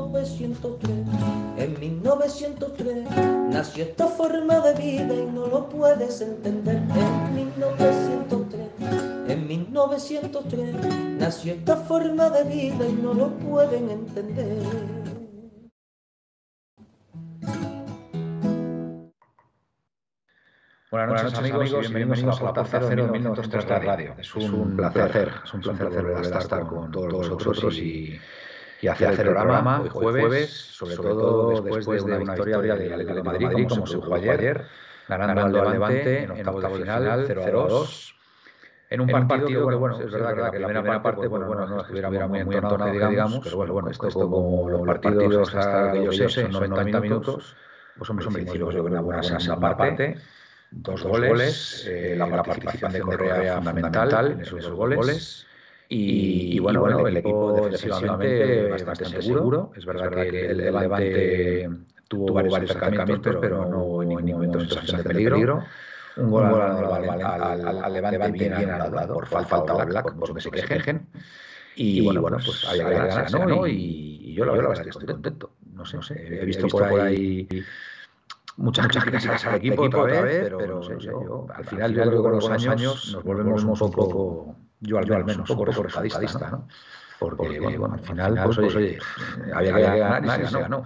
1903. En 1903 nació esta forma de vida y no lo puedes entender. En 1903, en 1903 nació esta forma de vida y no lo pueden entender. Buenas noches, amigos, y bienvenidos, a la Plaza Cero de 1903 Radio. Es un placer, es un placer volver a estar con todos vosotros y, y hacer el programa hoy jueves, sobre todo después de una victoria del Atlético de Madrid, como se jugó ayer, ganando al Levante en octavos de final 0-2. En un partido, que, bueno, es verdad que la primera parte, bueno, bueno, no estuviera muy entonado, digamos, pero bueno, bueno, esto como los partidos hasta que yo sé, son 90 minutos, pues hombre, en principio yo creo que una buena esa parte dos, goles, eh, la, participación de Correa fundamental en esos goles. Y, bueno, bueno, el equipo defensivamente bastante seguro. Es verdad, que el, Levante tuvo varios acercamientos, pero no hubo en ningún momento situación de peligro. Un gol, al, Levante bien, bien anulado por falta de Black, por lo que se quejen. Y, bueno, bueno, pues había que ganar, ¿no? Y, yo la verdad es que estoy contento. No sé, no sé. He visto por ahí muchas, muchas críticas al equipo, otra vez, pero, al final yo creo que con los años nos volvemos un poco, yo al, menos, un poco resultadista, ¿no? Porque, bueno, al final, pues, pues oye, había que ganar y se ganó.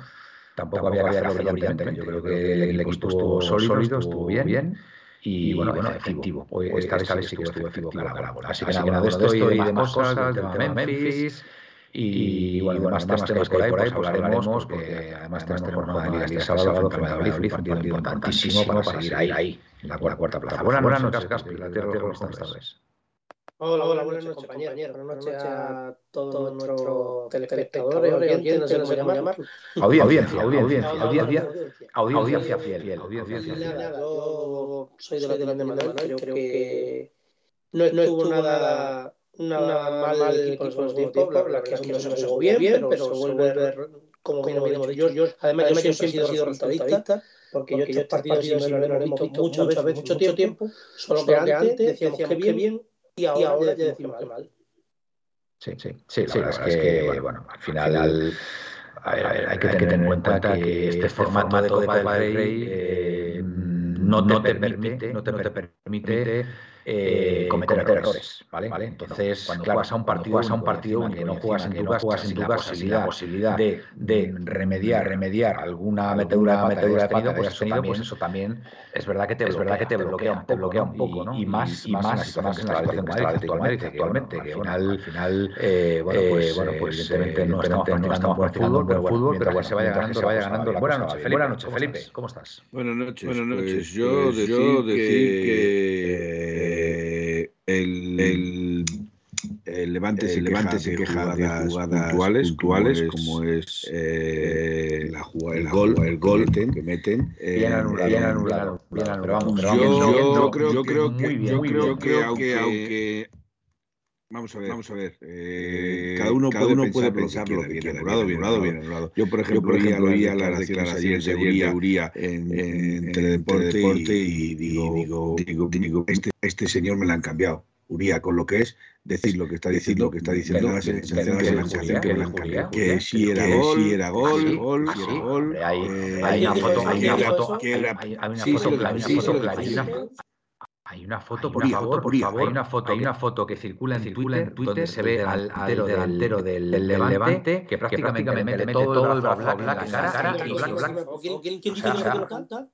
Tampoco había que hacerlo brillante. Yo creo que el equipo estuvo sólido, estuvo bien. Y, bueno, bueno, efectivo. Hoy, esta, vez sí que estuvo efectivo para la bola. Así que nada, de esto y demás cosas, del tema Memphis y, bueno, bueno, más temas que hay por ahí, pues hablaremos, porque además tenemos jornada de Liga este sábado frente a Valladolid, un partido importantísimo para seguir ahí, ahí, en la cuarta plaza. Buenas noches, tierra ¿cómo estás? Hola, hola, buenas noches, compañero. Buenas noches a todos nuestros telespectadores, oyentes, no sé cómo llamar. Audiencia, audiencia, audiencia, audiencia fiel, audiencia fiel. Yo soy de la de Manuel, creo que no estuvo nada nada mal, mal el equipo en los tiempos, la verdad que aquí no se jugó bien, pero, se vuelve a ver como bien hemos dicho. Yo, además, yo siempre he sido resultadista, porque, yo estos partidos siempre lo hemos visto muchas veces, mucho tiempo, solo que antes decíamos que bien y ahora ya decimos que mal. Sí, sí, sí, la verdad es que, bueno, al final... A ver, a ver, hay que tener en cuenta que este formato de Copa del Rey no te permite, no te permite eh, cometer, errores, ¿vale? ¿vale? Entonces, cuando claro, juegas a un partido, juegas a un partido que no juegas en tu casa, juegas en tu casa sin la posibilidad de, de remediar, remediar alguna metedura, metedura de pata pues, eso también, pues eso también es verdad que te, es verdad que te bloquea, te bloquea un poco, ¿no? Y, más, y más, en la situación que está actualmente, que al final, eh, bueno, pues, bueno, pues evidentemente no estamos practicando un buen fútbol, pero se vaya ganando, se vaya ganando. Buenas noches, buenas noches, Felipe, ¿cómo estás? Buenas noches, buenas noches. Yo decir que el, el, el Levante, se, Levante se queja de jugadas, puntuales, puntuales como es eh, la jugada, el, gol, el gol que meten. Que meten eh, bien anulado, bien anulado, bien anulado. Pero vamos, yo, yo, creo, yo creo que, yo creo que aunque, aunque Vamos a ver, vamos a ver. Eh, cada uno, cada puede, uno puede pensar lo que quiera, bien anulado, bien anulado. Yo, por ejemplo, yo, por ejemplo oía las declaraciones de Uría, en, en, en Teledeporte, Teledeporte y digo, digo, digo, este, este señor me lo han cambiado. Uría, con lo que es decir lo que está diciendo, lo que está diciendo la sensación que, la que, la que si era gol, si era gol, gol, si era gol. Hay una foto, hay una foto, hay una foto clarísima hay una foto, por favor, por favor. Hay una foto, hay una foto que circula en Twitter, en Twitter se ve al, delantero del, del, Levante, que prácticamente le mete todo el brazo black en la cara y Black, Black. ¿Quién dice que lo canta?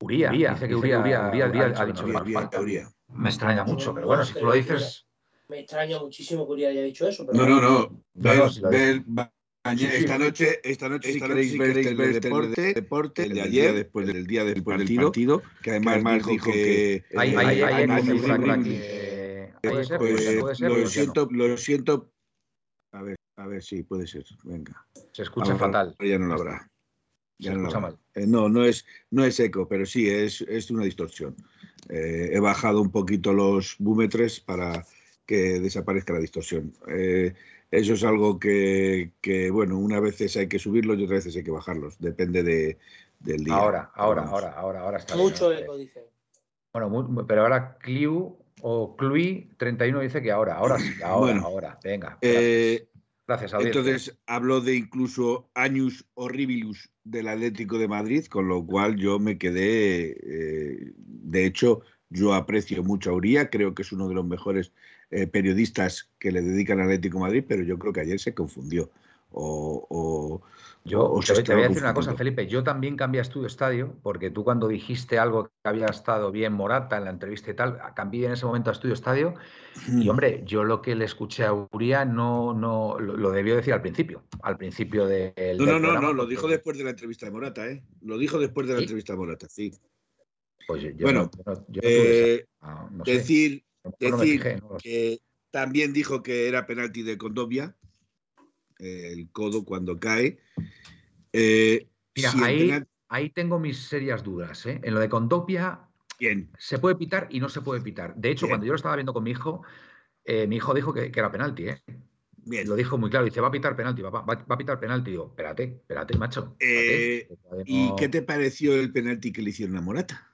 Uría, dice que Uría, Uría, Uría ha dicho falta. Me extraña mucho, pero bueno, si tú lo dices... Me extraña muchísimo que Uría haya dicho eso. No, no, no. Esta noche, esta noche, si queréis ver, el deporte, deporte, el de ayer, después del día del partido, que además, dijo que, hay, hay, hay, pues, lo siento, lo siento. A ver. A ver, sí, puede ser. Venga. Se escucha fatal. Ya no lo habrá. Ya no, escucha mal. Eh, no, no es, no es eco, pero sí, es, es una distorsión. Eh, he bajado un poquito los búmetres para que desaparezca la distorsión. Eh, eso es algo que, que, bueno, unas veces hay que subirlos y otras veces hay que bajarlos. Depende de, del día. Ahora, ahora, ahora, ahora, ahora está Mucho eco, dice. Bueno, pero ahora Cliu o Clui 31 dice que ahora, ahora sí, ahora, ahora. Venga. Gracias, Entonces habló de incluso años horribilus del Atlético de Madrid, con lo cual yo me quedé, eh, de hecho, yo aprecio mucho a Uría, creo que es uno de los mejores eh, periodistas que le dedican al Atlético de Madrid, pero yo creo que ayer se confundió. O, yo te, voy a decir una cosa, Felipe. Yo también cambié a Estudio Estadio, porque tú cuando dijiste algo que había estado bien Morata en la entrevista y tal, cambié en ese momento a Estudio Estadio. Y hombre, yo lo que le escuché a Uría no, no lo, debió decir al principio, al principio del. No, no, no, no, lo dijo después de la entrevista de Morata, ¿eh? Lo dijo después de la entrevista de Morata, sí. Pues yo, bueno, decir, decir que también dijo que era penalti de Condovia el codo cuando cae. Eh, Mira, ahí, tengo mis serias dudas. ¿eh? En lo de Condopia se puede pitar y no se puede pitar. De hecho, cuando yo lo estaba viendo con mi hijo, eh, mi hijo dijo que, era penalti. ¿eh? Bien. Lo dijo muy claro. Dice, va a pitar penalti, papá, va, a pitar penalti. Digo, espérate, espérate, macho. ¿Y qué te pareció el penalti que le hicieron a Morata?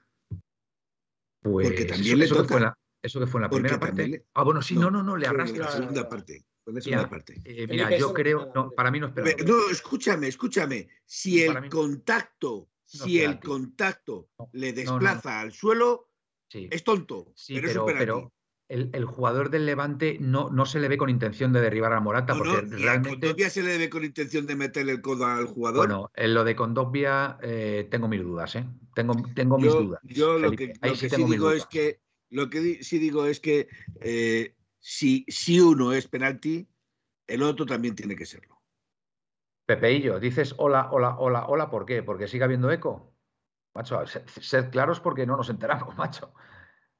Pues, Porque también le toca. Eso que fue en la primera parte. Ah, bueno, sí, no, no, no, le arrastra. La segunda parte. Mira, parte. Eh, mira yo creo, no, para mí no es penalti. No, escúchame, escúchame. Si el contacto, si el contacto le desplaza al suelo, es tonto. Sí, pero, pero, el, jugador del Levante no, no se le ve con intención de derribar a Morata. porque realmente... ¿A se le ve con intención de meterle el codo al jugador? Bueno, en lo de Condovia eh, tengo mis dudas, ¿eh? Tengo, tengo mis dudas. Yo lo que, sí, digo es que lo que sí digo es que eh, si, si uno es penalti, el otro también tiene que serlo. Pepeillo, dices hola, hola, hola, hola, ¿por qué? ¿Porque sigue habiendo eco? Macho, sed claros porque no nos enteramos, macho.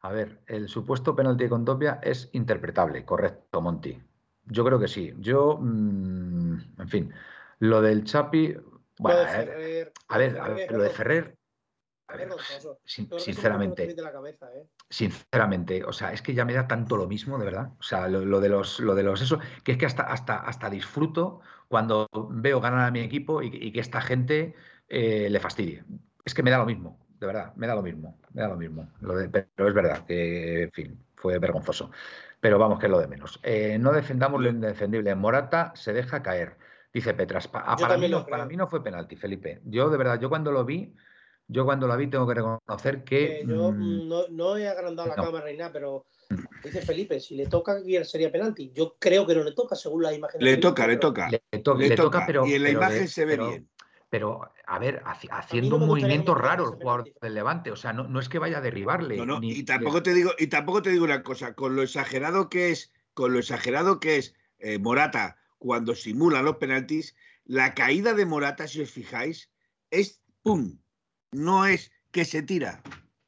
A ver, el supuesto penalti de Condopia es interpretable, correcto, Monty. Yo creo que sí. Yo, mm, en fin, lo del Chapi. Bueno, a ver, a ver, lo de Ferrer sinceramente, ¿eh? sinceramente, o sea, es que ya me da tanto lo mismo, de verdad. O sea, lo, de los, lo de los eso, que es que hasta, hasta, hasta disfruto cuando veo ganar a mi equipo y, que esta gente eh, le fastidie. Es que me da lo mismo, de verdad, me da lo mismo, me da lo mismo. pero es verdad que, en fin, fue vergonzoso. Pero vamos, que es lo de menos. Eh, no defendamos lo indefendible. Morata se deja caer, dice Petras. para, mí para mí no fue penalti, Felipe. Yo, de verdad, yo cuando lo vi yo cuando la vi tengo que reconocer que. yo mm, no, he agrandado la cámara ni nada, pero dice Felipe, si le toca, sería penalti. Yo creo que no le toca, según la imagen. Le toca, le toca. Le, toca, pero. Y en la imagen se ve bien. Pero, a ver, haciendo un movimiento raro el jugador del Levante, o sea, no, es que vaya a derribarle. y tampoco te digo, y tampoco te digo una cosa, con lo exagerado que es, con lo exagerado que es eh, Morata cuando simula los penaltis, la caída de Morata, si os fijáis, es pum, no es que se tira.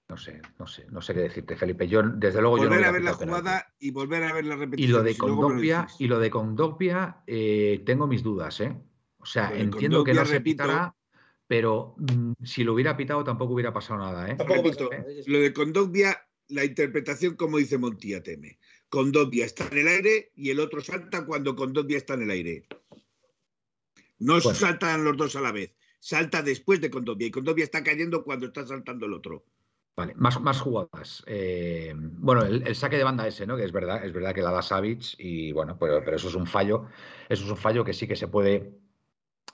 No sé, no sé, no sé qué decirte, Felipe. Yo, desde luego, volver yo a ver la jugada y volver a ver la repetición. Y lo de Condopia, y lo de Condopia, eh, tengo mis dudas, ¿eh? O sea, entiendo que no se pitará, pero mm, si lo hubiera pitado tampoco hubiera pasado nada, ¿eh? lo de Condopia, la interpretación, como dice Montía Teme. Condopia está en el aire y el otro salta cuando Condopia está en el aire. No saltan los dos a la vez salta después de Condovia y Condovia está cayendo cuando está saltando el otro. Vale, más, más jugadas. Eh, bueno, el, saque de banda ese, ¿no? Que es verdad, es verdad que la da Savic y bueno, pero, pero, eso es un fallo. Eso es un fallo que sí que se puede.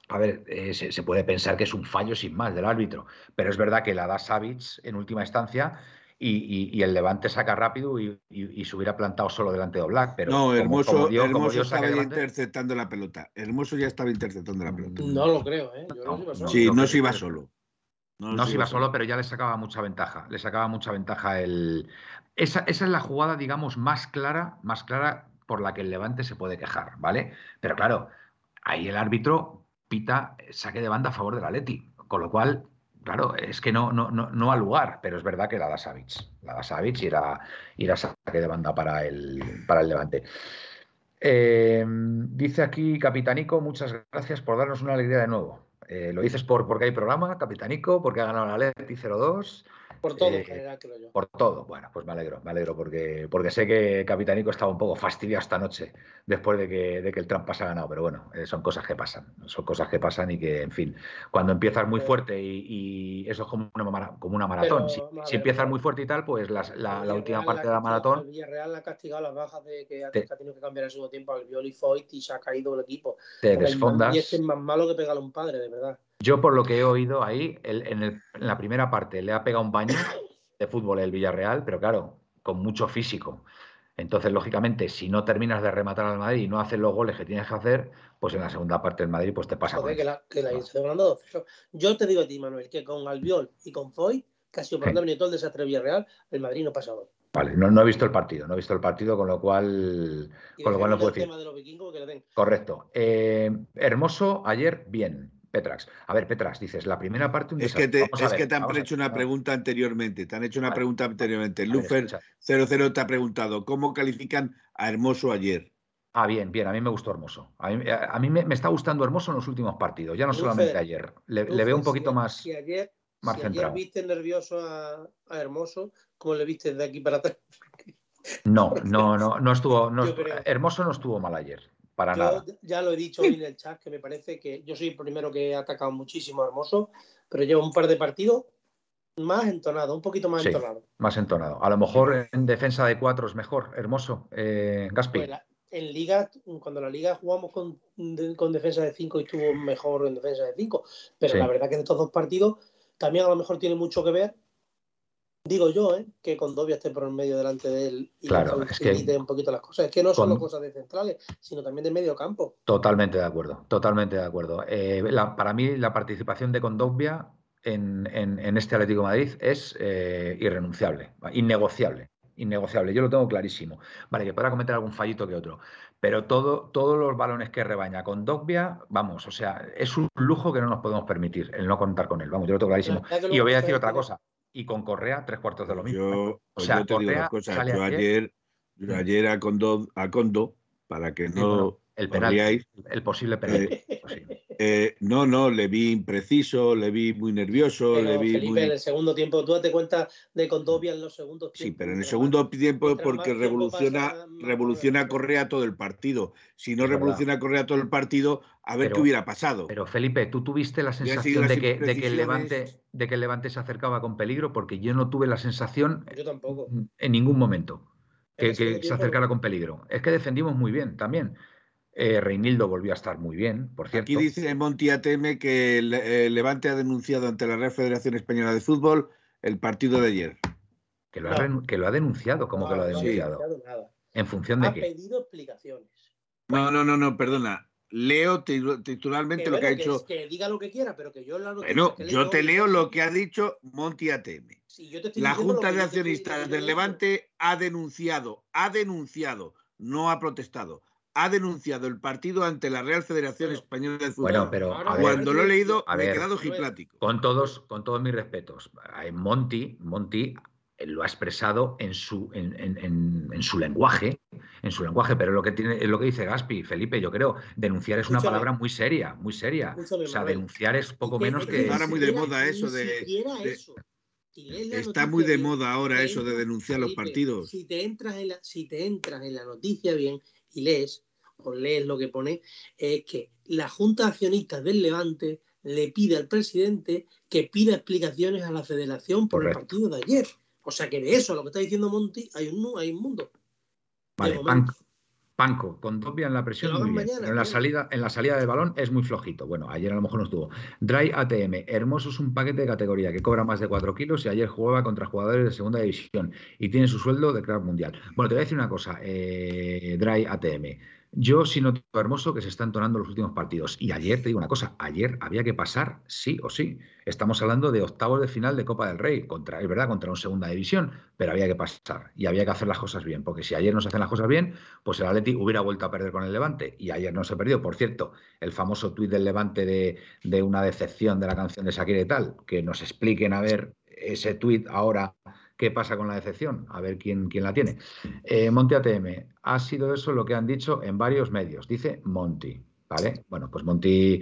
A ver, eh, se, puede pensar que es un fallo sin más del árbitro, pero es verdad que la da Savic en última instancia y, el Levante saca rápido y, se hubiera plantado solo delante de Black. Pero no, Hermoso, Hermoso estaba ya interceptando la pelota. Hermoso ya estaba interceptando la pelota. No lo creo, ¿eh? no, sí, no se iba solo. No, se iba solo, pero ya le sacaba mucha ventaja. Le sacaba mucha ventaja el. Esa, esa es la jugada, digamos, más clara, más clara por la que el Levante se puede quejar, ¿vale? Pero claro, ahí el árbitro pita saque de banda a favor del Atleti, con lo cual Claro, es que no, no, no, no al lugar, pero es verdad que la da Savic. La da Savic y era, saque de banda para el, para el Levante. Em, dice aquí Capitanico, muchas gracias por darnos una alegría de nuevo. Eh, lo dices por porque hay programa, Capitanico, porque ha ganado la Leti 02. Por todo, en eh, general, creo yo. Por todo. Bueno, pues me alegro, me alegro, porque, porque sé que Capitanico estaba un poco fastidiado esta noche después de que, de que el Trump ha ganado. Pero bueno, eh, son cosas que pasan. Son cosas que pasan y que, en fin, cuando empiezas muy fuerte y, eso es como una, como una maratón. si, empiezas muy fuerte y tal, pues la, la, última parte de la maratón. El Villarreal ha castigado las bajas de que ha tenido que cambiar el segundo tiempo al Violi Foyt y se ha caído el equipo. Te desfondas. Y este es más malo que pegarle a un padre, de verdad. Yo, por lo que he oído ahí, en, la primera parte le ha pegado un baño de fútbol el Villarreal, pero claro, con mucho físico. Entonces, lógicamente, si no terminas de rematar al Madrid y no haces los goles que tienes que hacer, pues en la segunda parte del Madrid pues te pasa. Joder, que la, que la Yo te digo a ti, Manuel, que con Albiol y con Foy, sido por sí. todo el desastre Villarreal, el Madrid no pasa hoy. Vale, no, no, he visto el partido, no he visto el partido, con lo cual, con lo cual no puedo decir. Correcto. Eh, hermoso, ayer, bien. Petrax. A ver, Petrax, dices, la primera parte... es que te, es que te han hecho una pregunta anteriormente, te han hecho una pregunta anteriormente. Lufer 00 te ha preguntado, ¿cómo califican a Hermoso ayer? Ah, bien, bien, a mí me gustó Hermoso. A mí, me, está gustando Hermoso en los últimos partidos, ya no solamente ayer. Le, veo un poquito más, si ayer, más si centrado. Ayer viste nervioso a, Hermoso, ¿cómo le viste de aquí para atrás? No, no, no, no estuvo. hermoso no estuvo mal ayer. Para nada. Ya lo he dicho hoy en el chat, que me parece que yo soy el primero que he atacado muchísimo a Hermoso, pero llevo un par de partidos más entonado, un poquito más entonado. Más entonado. A lo mejor en defensa de cuatro es mejor, Hermoso. Eh, Gaspi. Pues en liga, cuando la liga jugamos con, con defensa de cinco y estuvo mejor en defensa de cinco, pero la verdad que en estos dos partidos también a lo mejor tiene mucho que ver digo yo, ¿eh? que Condovia esté por el medio delante de él y claro, es que un poquito las cosas. Es que no son cosas de centrales, sino también de medio campo. Totalmente de acuerdo, totalmente de acuerdo. Eh, para mí, la participación de Condovia en, en, este Atlético Madrid es eh, irrenunciable, innegociable. Innegociable, yo lo tengo clarísimo. Vale, que podrá cometer algún fallito que otro, pero todo, todos los balones que rebaña con Dogbia, vamos, o sea, es un lujo que no nos podemos permitir el no contar con él. Vamos, yo lo tengo clarísimo. Y os voy a decir otra cosa y con Correa tres cuartos de lo mismo. Yo, o pues sea, te digo una cosa, yo ayer, yo ayer a Condo, a Condo para que no el penal, el posible penal. Eh, eh, no, no, le vi impreciso, le vi muy nervioso, le vi Felipe, en el segundo tiempo, tú date cuenta de Condovia en los segundos tiempos. Sí, pero en el segundo tiempo porque revoluciona, revoluciona Correa todo el partido. Si no revoluciona Correa todo el partido, a ver qué hubiera pasado. Pero Felipe, ¿tú tuviste la sensación de que, de que, el Levante, de que el Levante se acercaba con peligro? Porque yo no tuve la sensación yo tampoco. en ningún momento que, que se acercara con peligro. Es que defendimos muy bien también. Eh, Reinildo volvió a estar muy bien, por cierto. Aquí dice Monti Ateme que el, Levante ha denunciado ante la Real Federación Española de Fútbol el partido de ayer. Que lo, ha, que lo ha denunciado, como que lo ha denunciado? ¿En función de ha qué? Ha pedido explicaciones. No, no, no, no, perdona. Leo titularmente lo que ha dicho. Que diga lo que quiera, pero que yo la Bueno, yo te leo lo que ha dicho Monti Ateme. la Junta de Accionistas del Levante ha denunciado, ha denunciado, no ha protestado ha denunciado el partido ante la Real Federación Española de Fútbol. Bueno, pero cuando lo he leído me he quedado giplático. Con todos, con todos mis respetos. Monty, Monty lo ha expresado en su, en, su lenguaje, en su lenguaje, pero lo que tiene, es lo que dice Gaspi, Felipe, yo creo, denunciar es una palabra muy seria, muy seria. o sea, denunciar es poco menos que. Ahora muy de moda eso de. está muy de moda ahora eso de denunciar los partidos. Si te entras en la, si te entras en la noticia bien y lees, o lees lo que pone, es que la Junta de Accionistas del Levante le pide al presidente que pida explicaciones a la federación por el partido de ayer. O sea que de eso, lo que está diciendo Monti, hay un, hay un mundo. Vale, Panco, con Topia en la presión muy bien, en la, salida, en la salida del balón es muy flojito. Bueno, ayer a lo mejor no estuvo. Dry ATM, Hermoso es un paquete de categoría que cobra más de 4 kilos y ayer jugaba contra jugadores de segunda división y tiene su sueldo de crack mundial. Bueno, te voy a decir una cosa, eh, Dry ATM. Yo sí noto hermoso que se están entonando los últimos partidos. Y ayer, te digo una cosa, ayer había que pasar sí o sí. Estamos hablando de octavos de final de Copa del Rey, contra, es verdad, contra un segunda división, pero había que pasar y había que hacer las cosas bien, porque si ayer no se hacen las cosas bien, pues el Atleti hubiera vuelto a perder con el Levante y ayer no se perdió. Por cierto, el famoso tuit del Levante de, de una decepción de la canción de Shakira y tal, que nos expliquen a ver ese tuit ahora ¿Qué pasa con la decepción? A ver quién, quién la tiene. Eh, Monty ATM, ha sido eso lo que han dicho en varios medios, dice Monty. ¿Vale? Bueno, pues Monty,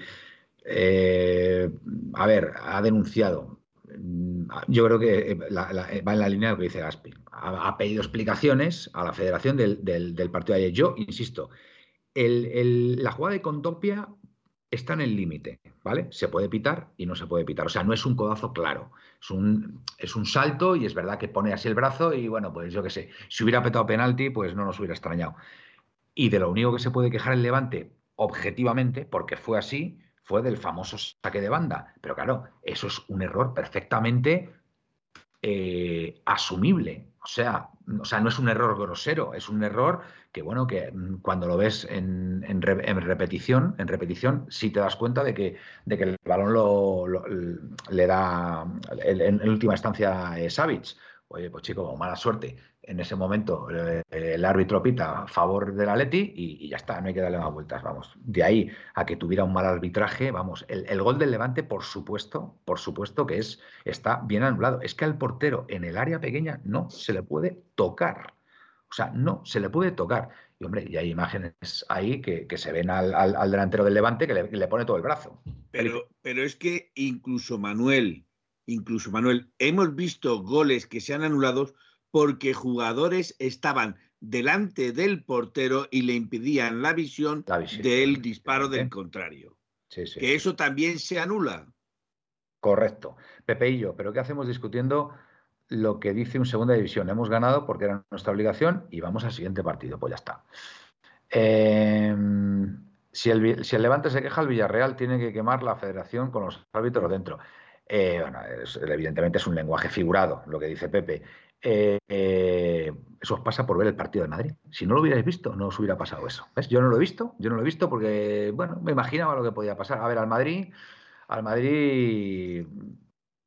eh, a ver, ha denunciado. Mm, yo creo que eh, va en la línea de lo que dice Gaspi. Ha, pedido explicaciones a la federación del, partido de ayer. Yo insisto, la jugada de Contopia está en el límite, ¿vale? Se puede pitar y no se puede pitar. O sea, no es un codazo claro. Es un, es un salto y es verdad que pone así el brazo y bueno, pues yo qué sé, si hubiera petado penalti, pues no nos hubiera extrañado. Y de lo único que se puede quejar el Levante, objetivamente, porque fue así, fue del famoso saque de banda. Pero claro, eso es un error perfectamente eh, asumible. O sea, o sea, no es un error grosero, es un error que, bueno, que mm, cuando lo ves en, repetición, en repetición, sí te das cuenta de que, de que el balón lo, le da en, última instancia eh, Savic. Oye, pues chico, mala suerte en ese momento eh, el árbitro pita a favor del Atleti y, y, ya está, no hay que darle más vueltas, vamos. De ahí a que tuviera un mal arbitraje, vamos, el, gol del Levante, por supuesto, por supuesto que es, está bien anulado. Es que al portero en el área pequeña no se le puede tocar. O sea, no se le puede tocar. Y hombre, y hay imágenes ahí que, se ven al, delantero del Levante que le, le, pone todo el brazo. Pero, pero es que incluso Manuel, incluso Manuel, hemos visto goles que se han anulado porque jugadores estaban delante del portero y le impedían la visión, del disparo del contrario. Que eso también se anula. Correcto. Pepe y yo, pero ¿qué hacemos discutiendo lo que dice un segunda división? Hemos ganado porque era nuestra obligación y vamos al siguiente partido. Pues ya está. Em, si, el, si, el, Levante se queja, el Villarreal tiene que quemar la federación con los árbitros dentro. Eh, bueno, evidentemente es un lenguaje figurado lo que dice Pepe. Eh, eh, eso os pasa por ver el partido de Madrid. Si no lo hubierais visto, no os hubiera pasado eso. Yo no lo he visto, yo no lo he visto porque, bueno, me imaginaba lo que podía pasar. A ver, al Madrid, al Madrid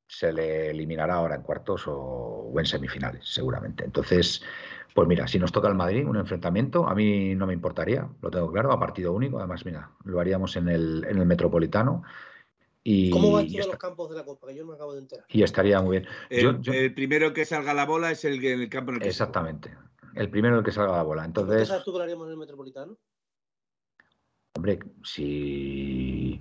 se le eliminará ahora en cuartos o, en semifinales, seguramente. Entonces, pues mira, si nos toca al Madrid un enfrentamiento, a mí no me importaría, lo tengo claro, a partido único. Además, mira, lo haríamos en el, en el Metropolitano. Y ¿Cómo van todos los campos de la Copa? Que yo no me acabo de enterar. Y estaría muy bien. El, primero que salga la bola es el, en el campo en el que Exactamente. El primero el que salga la bola. Entonces. ¿Sabes tú que lo haríamos en el Metropolitano? Hombre, si,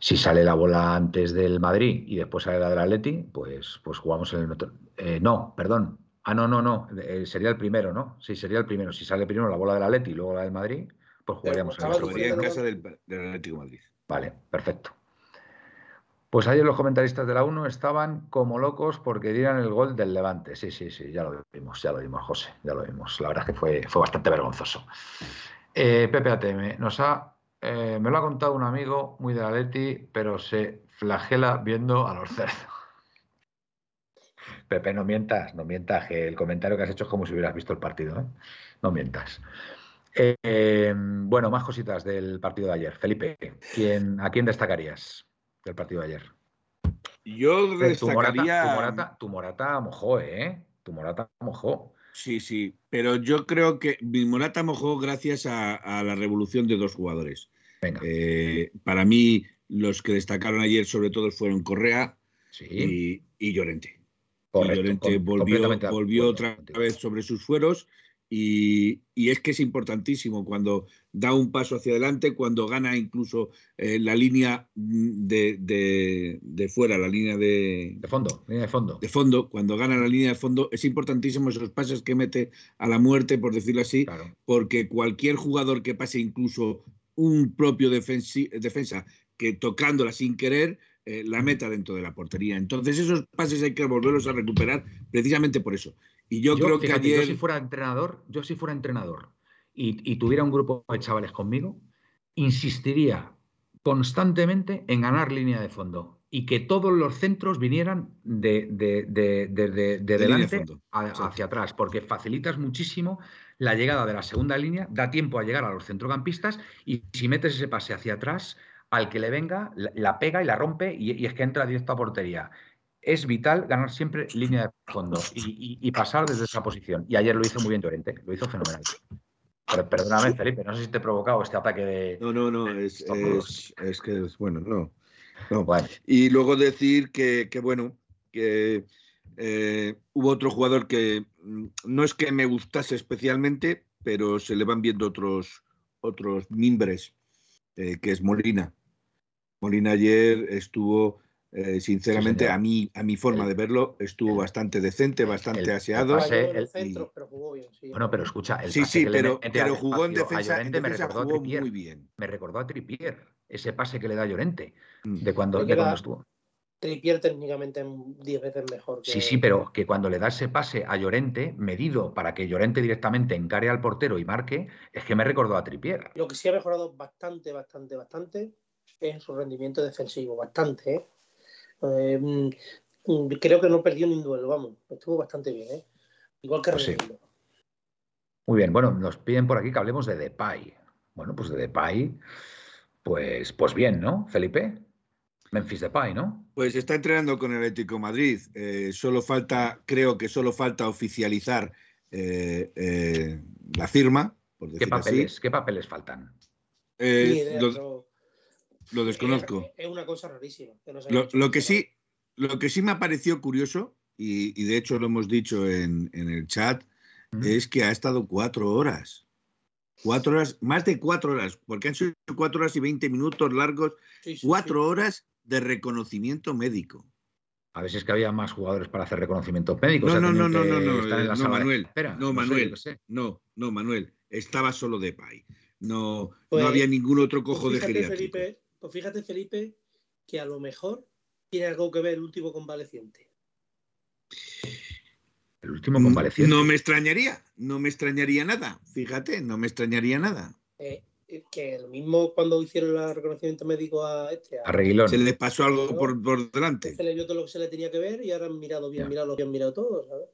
si sale la bola antes del Madrid y después sale la del Atleti, pues, pues jugamos en el Metropolitano. Eh, no, perdón. Ah, no, no, no. Eh, sería el primero, ¿no? Sí, sería el primero. Si sale primero la bola del Atleti y luego la del Madrid, pues jugaríamos en el Metropolitano. en casa del, del Atlético Madrid. Vale, perfecto. Pues ayer los comentaristas de la 1 estaban como locos porque dieran el gol del Levante. Sí, sí, sí, ya lo vimos, ya lo vimos, José, ya lo vimos. La verdad es que fue, fue bastante vergonzoso. Eh, Pepe ATM, nos ha, eh, me lo ha contado un amigo muy de la Leti, pero se flagela viendo a los cerdos. Pepe, no mientas, no mientas, que el comentario que has hecho es como si hubieras visto el partido, ¿eh? No mientas. bueno, más cositas del partido de ayer. Felipe, ¿quién, ¿a quién destacarías? Del partido de ayer. Yo destacaría... Tu Morata, mojó, ¿eh? Tu Morata mojó. Sí, sí, pero yo creo que mi Morata mojó gracias a, la revolución de dos jugadores. Eh, para mí, los que destacaron ayer sobre todo fueron Correa y, Llorente. Llorente volvió, volvió otra vez sobre sus fueros y, es que es importantísimo cuando da un paso hacia adelante, cuando gana incluso eh, la línea de, fuera, la línea de, de fondo, línea de fondo. De fondo, cuando gana la línea de fondo, es importantísimo esos pases que mete a la muerte, por decirlo así, porque cualquier jugador que pase incluso un propio defensa que tocándola sin querer, eh, la meta dentro de la portería. Entonces esos pases hay que volverlos a recuperar precisamente por eso. Y yo, creo que ayer... Yo si fuera entrenador, yo si fuera entrenador y, tuviera un grupo de chavales conmigo, insistiría constantemente en ganar línea de fondo y que todos los centros vinieran de, delante hacia atrás, porque facilitas muchísimo la llegada de la segunda línea, da tiempo a llegar a los centrocampistas y si metes ese pase hacia atrás, al que le venga, la, pega y la rompe y, y, es que entra directo a portería es vital ganar siempre línea de fondo y, pasar desde esa posición. Y ayer lo hizo muy bien Llorente, lo hizo fenomenal. Pero, perdóname, Felipe, no sé si te he provocado este ataque de. No, no, no, es, es, que es bueno, no. no. Y luego decir que, bueno, que eh, hubo otro jugador que mm, no es que me gustase especialmente, pero se le van viendo otros, otros mimbres, eh, que es Molina. Molina ayer estuvo, eh, sinceramente, a mí, a mi forma de verlo, estuvo bastante decente, bastante aseado. Bueno, pero escucha, el sí, sí, pero, pero jugó en defensa, en me recordó jugó a muy bien. Me recordó a Tripier, ese pase que le da Llorente, mm. de cuando, de cuando estuvo. Tripier técnicamente 10 veces mejor. Sí, sí, pero que cuando le da ese pase a Llorente, medido para que Llorente directamente encare al portero y marque, es que me recordó a Tripier. Lo que sí ha mejorado bastante, bastante, bastante es su rendimiento defensivo, bastante. ¿eh? Eh, mm, creo que no perdió ni un duelo, vamos, estuvo bastante bien, ¿eh? igual que pues Muy bien, bueno, nos piden por aquí que hablemos de Depay. Bueno, pues de Depay, pues, pues bien, ¿no, Felipe? Memphis Depay, ¿no? Pues está entrenando con el Atlético Madrid. solo falta, creo que solo falta oficializar la firma. ¿Qué, papeles, ¿Qué papeles faltan? Lo desconozco. Es, una cosa rarísima. lo, que sí, lo que sí me ha parecido curioso, y, de hecho lo hemos dicho en, el chat, es que ha estado cuatro horas. Cuatro horas, más de cuatro horas, porque han sido cuatro horas y veinte minutos largos, cuatro horas de reconocimiento médico. A ver si es que había más jugadores para hacer reconocimiento médico. No, no, no, no, no, no, no, Manuel. no, Manuel. No, no, Manuel. Estaba solo de pay. No, no pues, había ningún otro cojo pues de geriátrico. Pues fíjate, Felipe, que a lo mejor tiene algo que ver el último convaleciente. El último convaleciente. No me extrañaría, no me extrañaría nada. Fíjate, no me extrañaría nada. Eh, que lo mismo cuando hicieron el reconocimiento médico a este. A, Reguilón. Se le pasó algo por, por, delante. Se le dio todo lo que se le tenía que ver y ahora han mirado bien, mirado lo que han mirado todo, ¿sabes?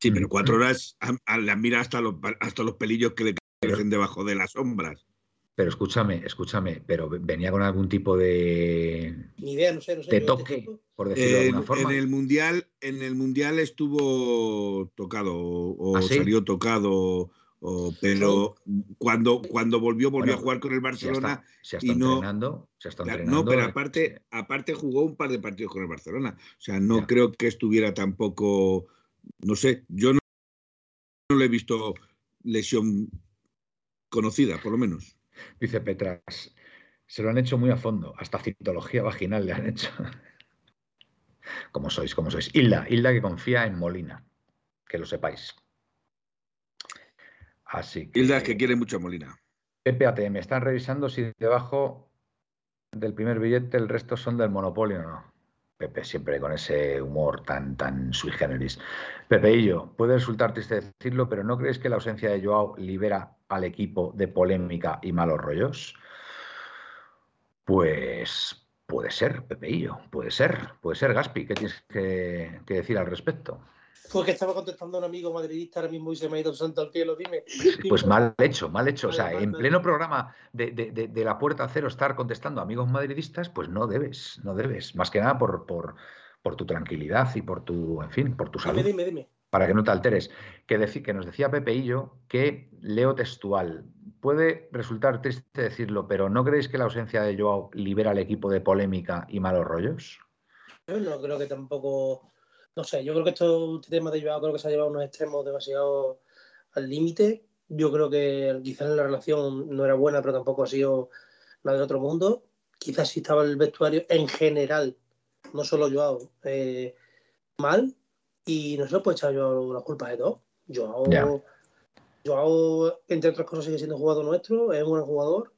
Sí, pero cuatro horas le han mirado hasta los, hasta los pelillos que le crecen debajo de las sombras. Pero escúchame, escúchame, pero venía con algún tipo de. Ni idea, no sé, no sé. De toque, por decirlo de alguna forma. En el mundial, en el mundial estuvo tocado o ¿Ah, salió tocado. O, pero cuando, cuando volvió, volvió a jugar con el Barcelona. Se está, entrenando, se está entrenando. No, pero aparte, aparte jugó un par de partidos con el Barcelona. O sea, no creo que estuviera tampoco. No sé, yo no, no le he visto lesión conocida, por lo menos. Dice Petras, se lo han hecho muy a fondo, hasta citología vaginal le han hecho. como sois, como sois. Hilda, Hilda que confía en Molina, que lo sepáis. Así que... Hilda es que quiere mucho a Molina. PPATM, están revisando si debajo del primer billete el resto son del monopolio o no. Pepe, siempre con ese humor tan, tan sui generis. Pepeillo, puede resultar triste decirlo, pero ¿no creéis que la ausencia de Joao libera al equipo de polémica y malos rollos? Pues puede ser, Pepeillo, puede ser, puede ser, Gaspi. ¿Qué tienes que, decir al respecto? Pues que estaba contestando a un amigo madridista ahora mismo y se me ha ido santo al cielo, dime. Pues, mal hecho, mal hecho. o sea, en pleno programa de, la puerta cero estar contestando a amigos madridistas, pues no debes, no debes. Más que nada por, por, por tu tranquilidad y por tu, en fin, por tu salud. Dime, dime, dime para que no te alteres, que, que nos decía Pepeillo que leo textual. Puede resultar triste decirlo, pero ¿no creéis que la ausencia de Joao libera al equipo de polémica y malos rollos? Yo no creo que tampoco, no sé, yo creo que este tema de Joao creo que se ha llevado a unos extremos demasiado al límite. Yo creo que quizás la relación no era buena, pero tampoco ha sido la del otro mundo. Quizás sí estaba el vestuario en general, no solo Joao, eh, mal, y no se lo puede echar yo la culpa de todo. Yo hago, entre otras cosas, sigue siendo jugador nuestro, es un buen jugador.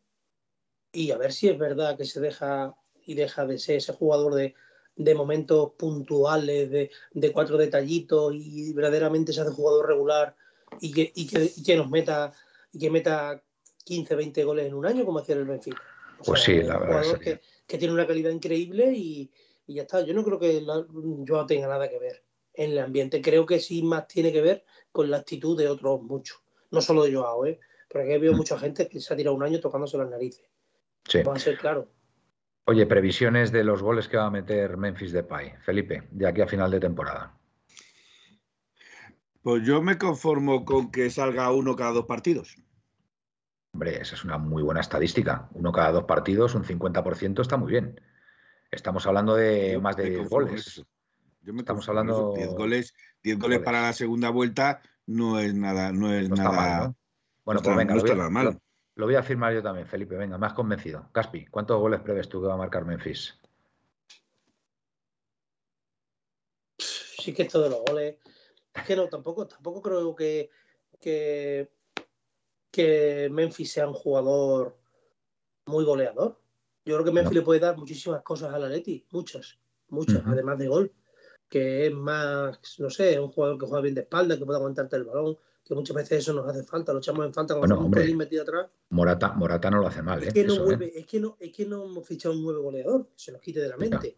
Y a ver si es verdad que se deja y deja de ser ese jugador de, momentos puntuales, de, cuatro detallitos y verdaderamente se hace jugador regular y que, que, nos meta y que meta 15, 20 goles en un año como hacía el Benfica. pues sí, la verdad. Jugador que, que, tiene una calidad increíble y, ya está. Yo no creo que yo tenga nada que ver en el ambiente. Creo que sí más tiene que ver con la actitud de otros muchos. No solo de Joao, ¿eh? Porque he visto mm. mucha gente que se ha tirado un año tocándose las narices. Sí. Va a ser claro. Oye, previsiones de los goles que va a meter Memphis Depay. Felipe, de aquí a final de temporada. Pues yo me conformo con que salga uno cada dos partidos. Hombre, esa es una muy buena estadística. Uno cada dos partidos, un 50% está muy bien. Estamos hablando de más de 10 goles. Estamos hablando 10 goles, 10 goles para la segunda vuelta no es nada, no es nada. Bueno, pues venga, lo, voy a, mal. Lo, voy a afirmar yo también, Felipe. Venga, más convencido. Caspi, ¿cuántos goles prevés tú que va a marcar Memphis? Sí que esto de los goles. Es que no, tampoco, tampoco creo que, que, que Memphis sea un jugador muy goleador. Yo creo que Memphis le puede dar muchísimas cosas al Atleti, muchas, muchas, además de gol, que es más, no sé, un jugador que juega bien de espalda, que puede aguantarte el balón, que muchas veces eso nos hace falta, lo echamos en falta cuando bueno, hombre, metido atrás. Morata, Morata no lo hace mal, ¿eh? Es que, no ¿eh? es, que no, es que no hemos fichado un nuevo goleador, se nos quite de la mente.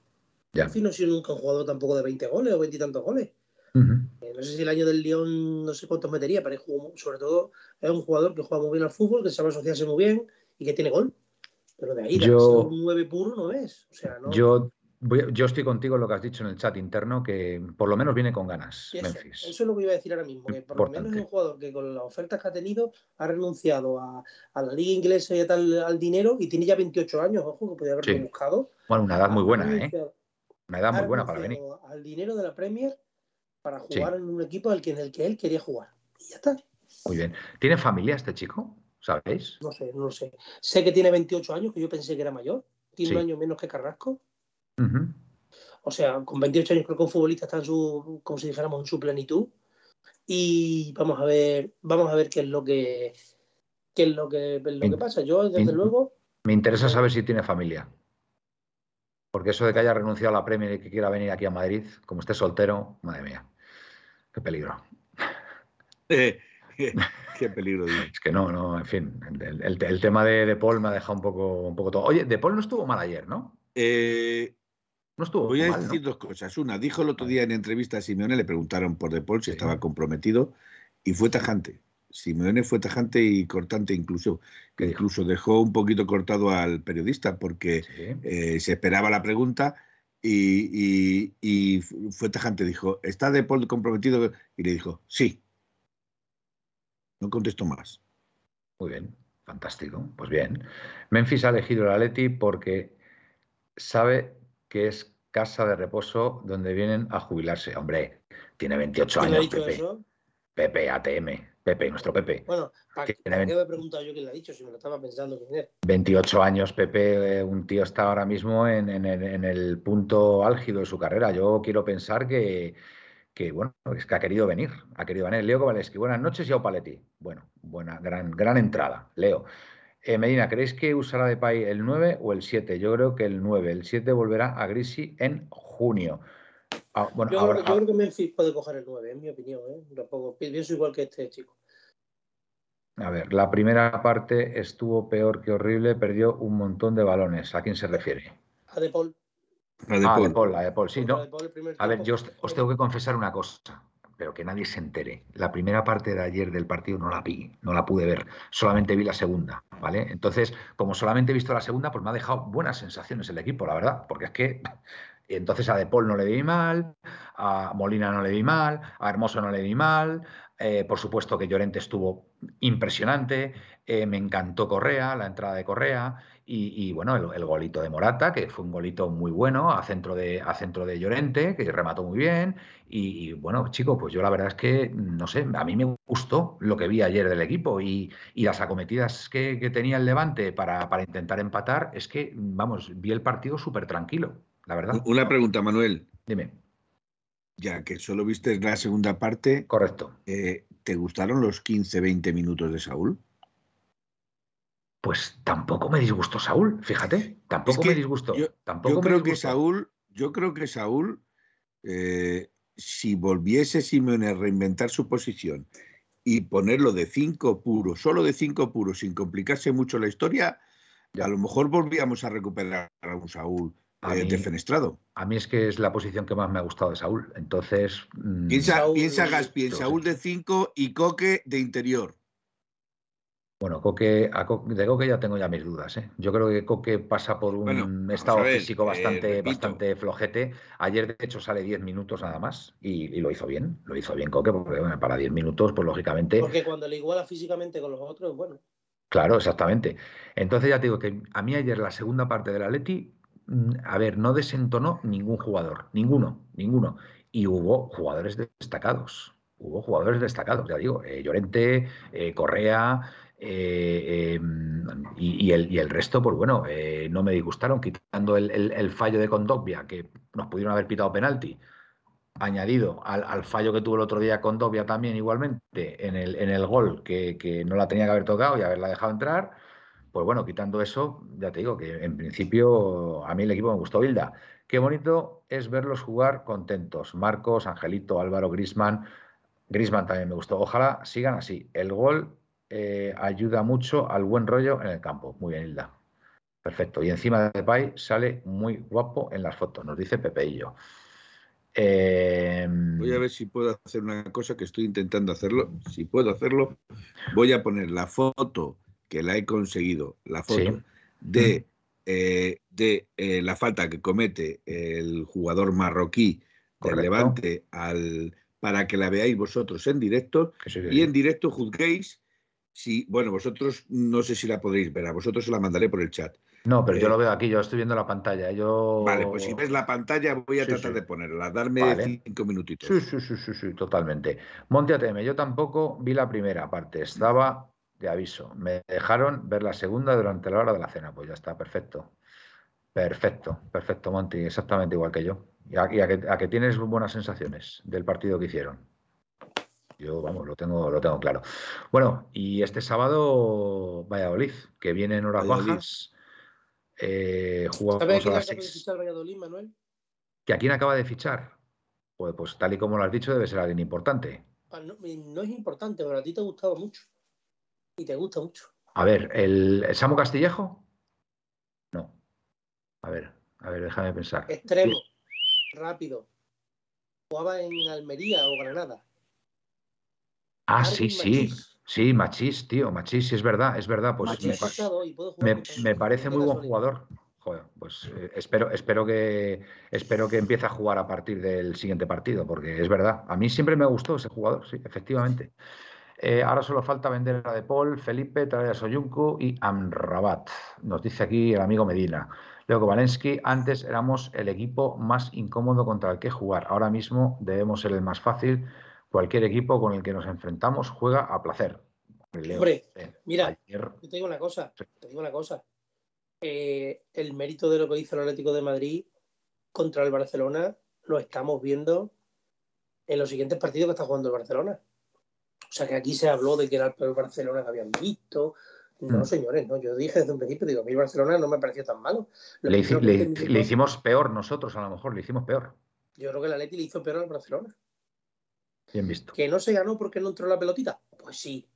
Ya. En fin, no ha sido nunca un jugador tampoco de 20 goles o 20 y tantos goles. Eh, no sé si el año del Lyon no sé cuántos metería, pero sobre todo es un jugador que juega muy bien al fútbol, que sabe asociarse muy bien y que tiene gol. Pero de ahí, yo, un 9 puro no es. O sea, no... Yo, yo estoy contigo en lo que has dicho en el chat interno, que por lo menos viene con ganas. Eso, Memphis. eso es lo que iba a decir ahora mismo, que por lo menos es un jugador que con las ofertas que ha tenido ha renunciado a, a la liga inglesa y a tal, al dinero y tiene ya 28 años, ojo, que podría haberlo buscado. Bueno, una edad muy buena, ¿eh? Una edad muy buena para venir. Al dinero de la Premier para jugar en un equipo en el que él quería jugar. Y ya está. Muy bien. ¿Tiene familia este chico? ¿Sabéis? No sé, no sé. Sé que tiene 28 años, que yo pensé que era mayor. Tiene un año menos que Carrasco. O sea, con 28 años creo que un futbolista está en su, como si dijéramos, en su plenitud. Y vamos a ver, vamos a ver qué es lo que qué es lo que, lo que pasa. Yo, desde luego. Me interesa saber si tiene familia. Porque eso de que haya renunciado a la Premier y que quiera venir aquí a Madrid, como esté soltero, madre mía. Qué peligro. Eh, qué, peligro. Es que no, no, en fin. El, tema de, de, Paul me ha dejado un poco, un poco todo. Oye, De Paul no estuvo mal ayer, ¿no? Eh, no estuvo Voy a decir dos cosas. Una, dijo el otro día en entrevista a Simeone, le preguntaron por De Paul si estaba comprometido y fue tajante. Simeone fue tajante y cortante incluso, que incluso dejó un poquito cortado al periodista porque eh, se esperaba la pregunta y, fue tajante, dijo, ¿está De Paul comprometido? Y le dijo, sí. No contesto más. Muy bien, fantástico. Pues bien. Memphis ha elegido el Atleti porque sabe que es casa de reposo donde vienen a jubilarse. Hombre, tiene 28 años. Pepe. Pepe, ATM. Pepe, nuestro Pepe. Bueno, ¿para qué me he preguntado yo quién lo ha dicho? Si me lo estaba pensando quién es. 28 años, Pepe, eh, un tío está ahora mismo en, el punto álgido de su carrera. Yo quiero pensar que, bueno, es que ha querido venir, ha querido venir. Leo Kovaleski, buenas noches, Yao Paletti. Bueno, buena, gran, gran entrada, Leo. Eh, Medina, ¿creéis que usará de Pay el 9 o el 7? Yo creo que el 9. El 7 volverá a Grisi en junio. Ah, yo, creo que Memphis puede coger el 9, en mi opinión. ¿eh? pienso igual que este chico. A ver, la primera parte estuvo peor que horrible, perdió un montón de balones. ¿A quién se refiere? A De Paul. A De ah, Paul. a De Paul, sí, ¿no? a ver, yo os, tengo que confesar una cosa, pero que nadie se entere. La primera parte de ayer del partido no la vi, no la pude ver, solamente vi la segunda, ¿vale? Entonces, como solamente he visto la segunda, pues me ha dejado buenas sensaciones el equipo, la verdad, porque es que entonces a De Paul no le vi mal, a Molina no le vi mal, a Hermoso no le vi mal, eh, por supuesto que Llorente estuvo impresionante, eh, me encantó Correa, la entrada de Correa y, bueno, el, golito de Morata, que fue un golito muy bueno a centro de, a centro de Llorente, que remató muy bien y, bueno, chicos, pues yo la verdad es que, no sé, a mí me gustó lo que vi ayer del equipo y, las acometidas que, tenía el Levante para, para intentar empatar, es que, vamos, vi el partido súper tranquilo la verdad. Una pregunta, Manuel. Dime. Ya que solo viste la segunda parte. Correcto. Eh, ¿Te gustaron los 15, 20 minutos de Saúl? Pues tampoco me disgustó Saúl, fíjate. Tampoco me disgustó. Yo, tampoco creo que Saúl, yo creo que Saúl, eh, si volviese Simeone a reinventar su posición y ponerlo de 5 puros, solo de 5 puros, sin complicarse mucho la historia, a lo mejor volvíamos a recuperar a un Saúl a eh, defenestrado. A mí es que es la posición que más me ha gustado de Saúl. Entonces. Mm, piensa, piensa Gaspi en Saúl de 5 y Coque de interior. Bueno, Coque, de Coque ya tengo ya mis dudas. ¿eh? Yo creo que Coque pasa por un estado físico eh, bastante, bastante flojete. Ayer, de hecho, sale 10 minutos nada más y, lo hizo bien. Lo hizo bien Coque, porque para 10 minutos, pues lógicamente. Porque cuando le iguala físicamente con los otros, bueno. Claro, exactamente. Entonces ya te digo que a mí ayer la segunda parte de la Leti Mm, a ver, no desentonó ningún jugador, ninguno, ninguno. y hubo jugadores destacados. Hubo jugadores destacados, ya digo, eh, Llorente, eh, Correa, eh, em, y, el, resto, pues bueno, no me disgustaron, quitando el, fallo de Condovia, que nos pudieron haber pitado penalti, añadido al, fallo que tuvo el otro día Condovia también igualmente en el, gol, que, que, no la tenía que haber tocado y haberla dejado entrar, pues bueno, quitando eso, ya te digo que en principio a mí el equipo me gustó, Bilda. Qué bonito es verlos jugar contentos. Marcos, Angelito, Álvaro, Grisman. Grisman también me gustó. Ojalá sigan así. El gol eh, ayuda mucho al buen rollo en el campo. Muy bien, Hilda. Perfecto. Y encima de Pai sale muy guapo en las fotos, nos dice Pepeillo. Eh... Voy a ver si puedo hacer una cosa que estoy intentando hacerlo. Si puedo hacerlo, voy a poner la foto que la he conseguido, la foto de eh, de eh, la falta que comete el jugador marroquí del Levante al, para que la veáis vosotros en directo y en directo juzguéis si, bueno, vosotros no sé si la podréis ver, a vosotros se la mandaré por el chat. No, pero yo eh, lo veo aquí, yo estoy viendo la pantalla. Yo... Vale, pues si ves la pantalla voy a tratar de ponerla, darme cinco minutitos. Sí, sí, sí, sí, sí, totalmente. Monte ATM, yo tampoco vi la primera parte, estaba de aviso. Me dejaron ver la segunda durante la hora de la cena, pues ya está, perfecto. Perfecto, perfecto, Monty, exactamente igual que yo. Y a, que, tienes buenas sensaciones del partido que hicieron. Yo, vamos, lo tengo, lo tengo claro. Bueno, y este sábado Valladolid, que viene en horas bajas. Eh, jugamos a las Manuel? ¿Que a quién acaba de fichar? Pues, pues, tal y como lo has dicho, debe ser alguien importante. Ah, no, es importante, pero a ti te ha gustado mucho. Y te gusta mucho. A ver, ¿el, el Samu Castillejo? A ver, a ver, déjame pensar. Extremo, rápido. Jugaba en Almería o Granada. Ah, sí, sí. Sí, Machís, tío, Machís, sí es verdad, es verdad. Pues me, parece muy buen jugador. Joder, pues eh, espero, espero que espero que empiece a jugar a partir del siguiente partido, porque es verdad. A mí siempre me gustó ese jugador, sí, efectivamente. Eh, ahora solo falta vender a De Paul, Felipe, traer a Soyuncu y Amrabat. Nos dice aquí el amigo Medina. Leo Valensky, antes éramos el equipo más incómodo contra el que jugar. Ahora mismo debemos ser el más fácil. Cualquier equipo con el que nos enfrentamos juega a placer. Hombre, mira, te digo una cosa, te digo una cosa. Eh, el mérito de lo que hizo el Atlético de Madrid contra el Barcelona lo estamos viendo en los siguientes partidos que está jugando el Barcelona. O sea que aquí se habló de que era el peor Barcelona que habían visto, no, mm. señores, no. Yo dije desde un principio, digo, a mí Barcelona no me pareció tan malo. Le, hicimos peor nosotros, a lo mejor, le hicimos peor. Yo creo que la Leti le hizo peor al Barcelona. Bien visto. ¿Que no se ganó porque no entró la pelotita? Pues sí.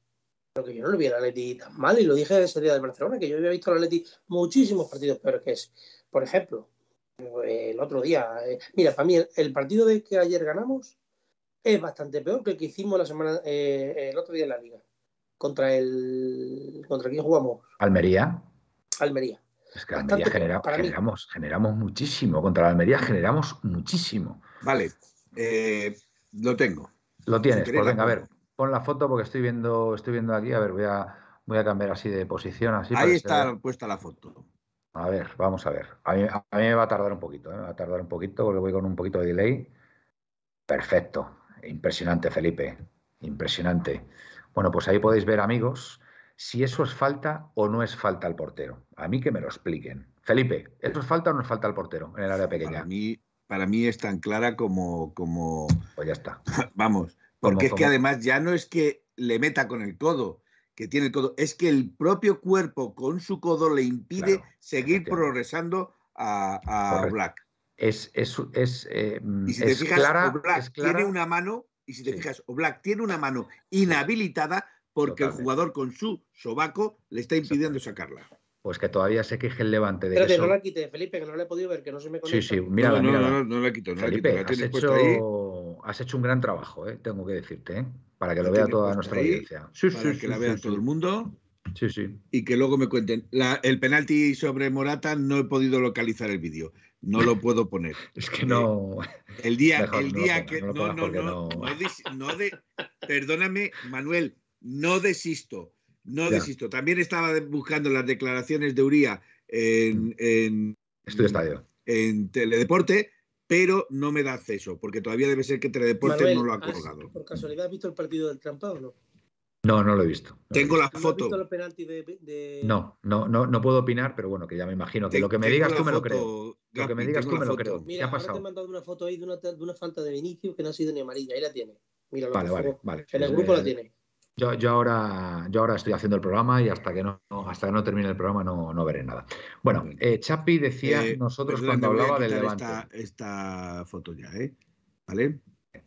Pero que yo no lo vi a la Leti tan mal, y lo dije ese día del Barcelona, que yo había visto a la Leti muchísimos partidos peores que es. Por ejemplo, el otro día. Eh, mira, para mí, el, partido de que ayer ganamos es bastante peor que el que hicimos la semana, eh, el otro día en la Liga contra el. ¿Contra quién jugamos? Almería. Almería. Es que Almería generamos, generamos muchísimo. Contra la Almería generamos muchísimo. Vale, eh, lo tengo. Lo tienes, pues venga, a ver, pon la foto porque estoy viendo, estoy viendo aquí. A ver, voy a, voy a cambiar así de posición. Así Ahí está puesta la foto. A ver, vamos a ver. A mí, me va a tardar un poquito, ¿eh? me va a tardar un poquito porque voy con un poquito de delay. Perfecto. Impresionante, Felipe. Impresionante. Bueno, pues ahí podéis ver, amigos, si eso es falta o no es falta al portero. A mí que me lo expliquen. Felipe, ¿eso es falta o no es falta al portero en el área pequeña? Para mí, para mí es tan clara como. como... Pues ya está. Vamos, porque es que además ya no es que le meta con el codo, que tiene el codo, es que el propio cuerpo con su codo le impide seguir progresando a, Black. Es, es, es, eh, y si te fijas, clara, Black tiene una mano y si te fijas, Oblak tiene una mano inhabilitada porque el jugador con su sobaco le está impidiendo sacarla. Pues que todavía se queje el levante de Espérate, eso. no la quite, Felipe, que no la he podido ver, que no se me conecta. Sí, sí, mírala, no, no, no, no, la quito, no Felipe, la quito. has, hecho, has hecho un gran trabajo, ¿eh? tengo que decirte, ¿eh? para que lo vea toda nuestra audiencia. Sí, para que la vea todo el mundo. Sí, sí. Y que luego me cuenten. el penalti sobre Morata no he podido localizar el vídeo. No lo puedo poner. es que no. el día, el día que. No, no, no. No, de, perdóname, Manuel, no desisto. No desisto. También estaba buscando las declaraciones de Uría en. en Estoy estadio. En Teledeporte pero no me da acceso, porque todavía debe ser que Teledeporte no lo ha colgado. ¿Por casualidad has visto el partido del Trampa o no? No, no lo he visto. Tengo la foto. No, no, no, no puedo opinar, pero bueno, que ya me imagino que lo que me digas tú me lo creo. lo que me digas tú me lo creo. Mira, ¿Qué ha pasado? te he mandado una foto ahí de una, de una falta de Vinicius que no ha sido ni amarilla. Ahí la tiene. Mira, vale, vale, vale. En el grupo la tiene. Yo, yo, ahora, yo ahora estoy haciendo el programa y hasta que no, hasta que no termine el programa no, no veré nada. Bueno, eh, Chapi decía eh, nosotros cuando hablaba del Levante. Esta, esta foto ya, ¿eh? ¿Vale?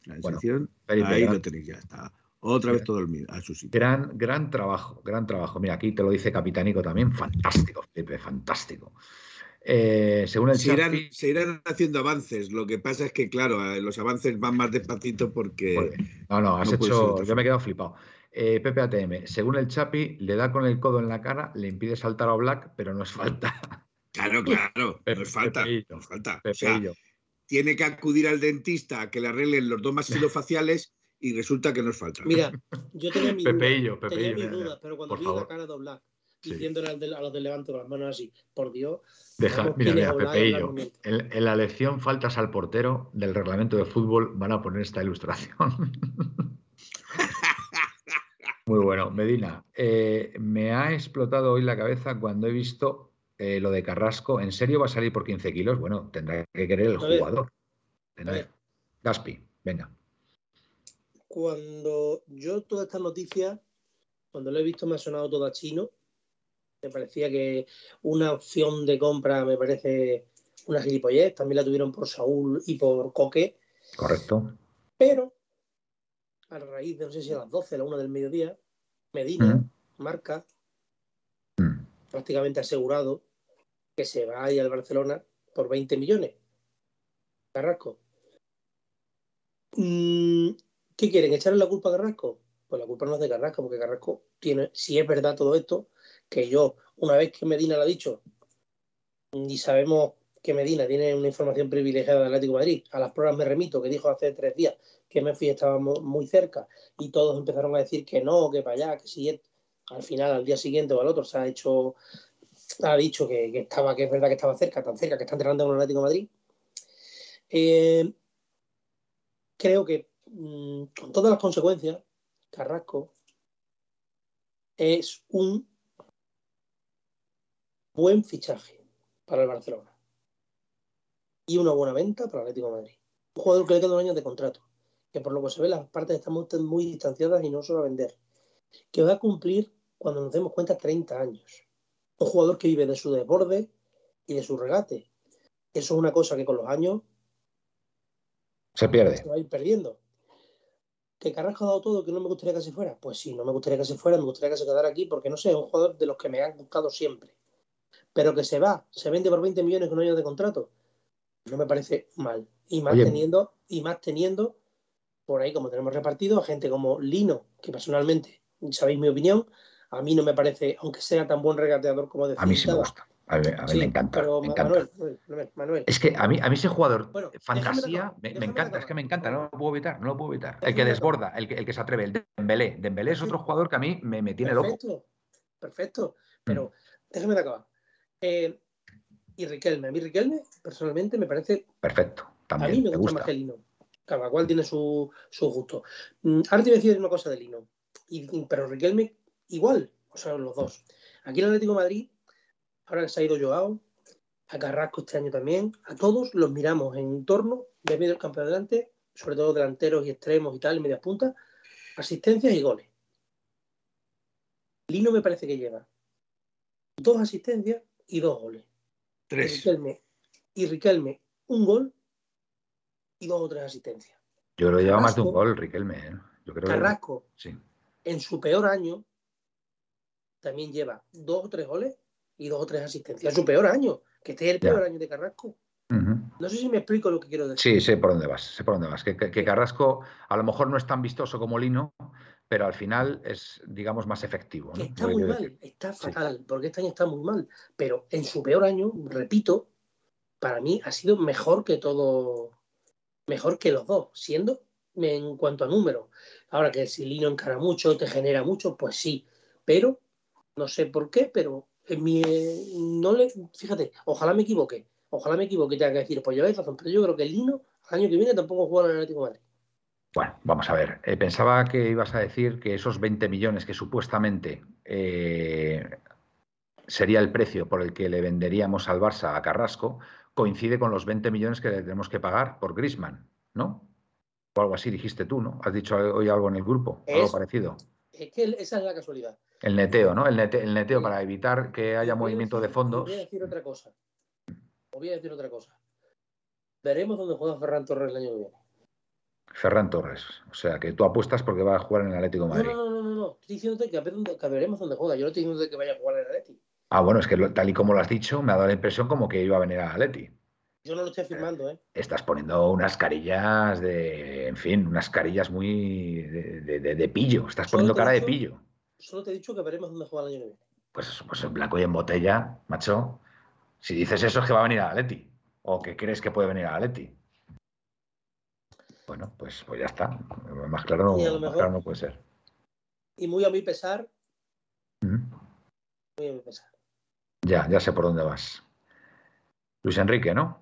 La bueno, ahí lo tenéis ya, está. Otra vez todo el a su sitio. Gran, gran trabajo, gran trabajo. Mira, aquí te lo dice Capitánico también. Fantástico, Pepe, fantástico. Eh, según el se irán, se irán, haciendo avances. Lo que pasa es que, claro, eh, los avances van más despacito porque. No, no, has hecho. Yo me he quedado flipado. Eh, Pepe ATM, según el Chapi, le da con el codo en la cara, le impide saltar a Black, pero no es falta. Claro, claro, no es falta. No es falta. O sea, tiene que acudir al dentista a que le arreglen los dos maxilofaciales y resulta que nos falta. Mira, yo tenía mi duda, tenía mis dudas, pero cuando vi la cara de Black diciéndole a los del Levante con las manos así, por Dios. Deja, mira, mira, Pepeillo, en, en, la lección faltas al portero del reglamento de fútbol van a poner esta ilustración. Muy bueno, Medina, eh, me ha explotado hoy la cabeza cuando he visto eh, lo de Carrasco. ¿En serio va a salir por 15 kilos? Bueno, tendrá que querer el jugador. Gaspi, venga cuando yo toda esta noticia, cuando lo he visto me ha sonado todo a chino. Me parecía que una opción de compra me parece una gilipollez. También la tuvieron por Saúl y por Coque. Correcto. Pero a raíz de, no sé si a las 12, a la 1 del mediodía, Medina mm. marca mm. prácticamente asegurado que se va a ir al Barcelona por 20 millones. Carrasco. Mm, ¿Qué quieren? ¿Echarle la culpa a Carrasco? Pues la culpa no es de Carrasco, porque Carrasco tiene, si es verdad todo esto, que yo, una vez que Medina lo ha dicho, y sabemos que Medina tiene una información privilegiada del Atlético de Madrid, a las pruebas me remito, que dijo hace tres días que Memphis estaba muy cerca, y todos empezaron a decir que no, que para allá, que si al final, al día siguiente o al otro, se ha hecho, ha dicho que, estaba, que es verdad que estaba cerca, tan cerca que está entrenando en el Atlético Madrid. Eh, creo que Mm, con todas las consecuencias, Carrasco es un buen fichaje para el Barcelona y una buena venta para el Atlético Madrid. Un jugador que le queda un año de contrato, que por lo que se ve las partes están muy, distanciadas y no va a vender, que va a cumplir cuando nos demos cuenta 30 años. Un jugador que vive de su desborde y de su regate. Eso es una cosa que con los años se pierde. Se va a ir perdiendo. ¿Que Carrasco ha dado todo que no me gustaría que se fuera? Pues sí, no me gustaría que se fuera, me gustaría que se quedara aquí porque no sé, es un jugador de los que me han buscado siempre. Pero que se va, se vende por 20 millones con un año de contrato, no me parece mal. Y más teniendo, y más teniendo por ahí, como tenemos repartido, a gente como Lino, que personalmente, sabéis mi opinión, a mí no me parece, aunque sea tan buen regateador como decía. A mí sí me gusta. A mí, me encanta. me encanta. Manuel, Es que a mí, a mí ese jugador, fantasía, me, encanta, es que me encanta, no lo puedo evitar, no lo puedo evitar. El que desborda, el que, el que se atreve, el Dembélé. Dembélé es otro jugador que a mí me, me tiene perfecto, loco. Perfecto, pero mm. déjame de acabar. Eh, y Riquelme, a mí Riquelme personalmente me parece... Perfecto, también. A mí me, gusta, más que Lino. Cada cual tiene su, su gusto. Mm, ahora te voy a decir una cosa de Lino, y, pero Riquelme igual, o sea, los dos. Aquí en Atlético de Madrid ahora que se ha ido Joao, a Carrasco este año también, a todos los miramos en torno de medio del campo de adelante, sobre todo delanteros y extremos y tal, y medias puntas, asistencias y goles. Lino me parece que lleva dos asistencias y dos goles. Tres. Y Riquelme, un gol y dos o tres asistencias. Yo lo lleva más de un gol, Riquelme. ¿eh? Yo creo Carrasco, en su peor año, también lleva dos o tres goles y dos o tres asistencias. Su peor año, que este es el peor año de Carrasco. No sé si me explico lo que quiero decir. Sí, sé por dónde vas, sé por dónde vas. Que, Carrasco a lo mejor no es tan vistoso como Lino, pero al final es, digamos, más efectivo. Está muy mal, está fatal, porque este año está muy mal. Pero en su peor año, repito, para mí ha sido mejor que todo, mejor que los dos, siendo en cuanto a números. Ahora que si Lino encara mucho, te genera mucho, pues sí. Pero no sé por qué, pero en mi, no le, fíjate, ojalá me equivoque, Ojalá me equivoque y tenga que decir, pues lleváis razón, pero yo creo que el Lino, el año que viene, tampoco juega en el Atlético de Madrid. Bueno, vamos a ver. Eh, pensaba que ibas a decir que esos 20 millones que supuestamente eh, sería el precio por el que le venderíamos al Barça a Carrasco coincide con los 20 millones que le tenemos que pagar por Grisman, ¿no? O algo así dijiste tú, ¿no? Has dicho hoy algo en el grupo, algo parecido. Es que esa es la casualidad. El neteo, ¿no? El, neteo para evitar que haya movimiento de fondos. Voy a decir otra cosa. voy a decir otra cosa. Veremos dónde juega Ferran Torres el año que viene. Ferran Torres. O sea, que tú apuestas porque va a jugar en el Atlético de Madrid. No, no, no, no, no. Estoy diciéndote que, veremos dónde juega. Yo no estoy diciendo que vaya a jugar en el Atlético. Ah, bueno, es que tal y como lo has dicho, me ha dado la impresión como que iba a venir a Atleti. Yo no lo estoy afirmando, ¿eh? Estás poniendo unas carillas de, en fin, unas carillas muy de, pillo. Estás poniendo cara de pillo. Solo te he dicho que veremos dónde juega el año que viene. Pues eso, pues en blanco y en botella, macho. Si dices eso es que va a venir a Atleti. O que crees que puede venir a Atleti. Bueno, pues, pues ya está. Más claro, no, puede ser. Y muy a mi pesar. Muy a mi pesar. Ya, ya sé por dónde vas. Luis Enrique, ¿no?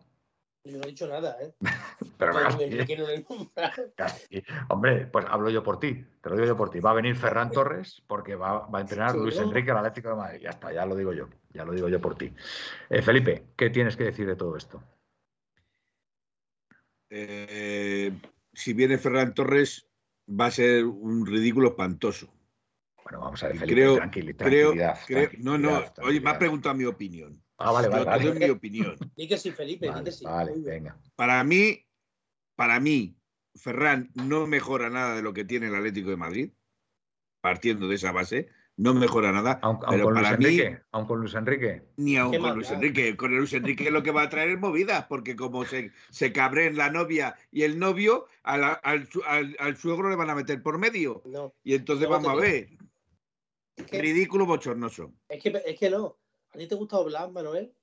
Yo no he dicho nada, ¿eh? Pero Hombre, pues hablo yo por ti, te lo digo yo por ti. Va a venir Ferran Torres porque va, a entrenar Luis Enrique al Atlético de Madrid. Ya está, ya lo digo yo, ya lo digo yo por ti. Eh, Felipe, ¿qué tienes que decir de todo esto? Eh, si viene Ferran Torres, va a ser un ridículo espantoso. Bueno, vamos a ver, Felipe, creo, tranquilidad, no, no, oye, me ha preguntado mi opinión. Ah, vale, vale. Yo mi opinión. Di que sí, Felipe, vale, que sí. Vale, venga. Para mí, para mí, Ferran no mejora nada de lo que tiene el Atlético de Madrid, partiendo de esa base no mejora nada. Aunque, pero con para Luis mí, Enrique, aun con Luis Enrique. Ni aun con Luis Enrique. Con Luis Enrique lo que va a traer es movidas, porque como se, se cabren la novia y el novio, al, al, suegro le van a meter por medio. y entonces vamos a ver. Ridículo bochornoso. Es que, es que no. ¿A ti te gusta Oblak, Manuel?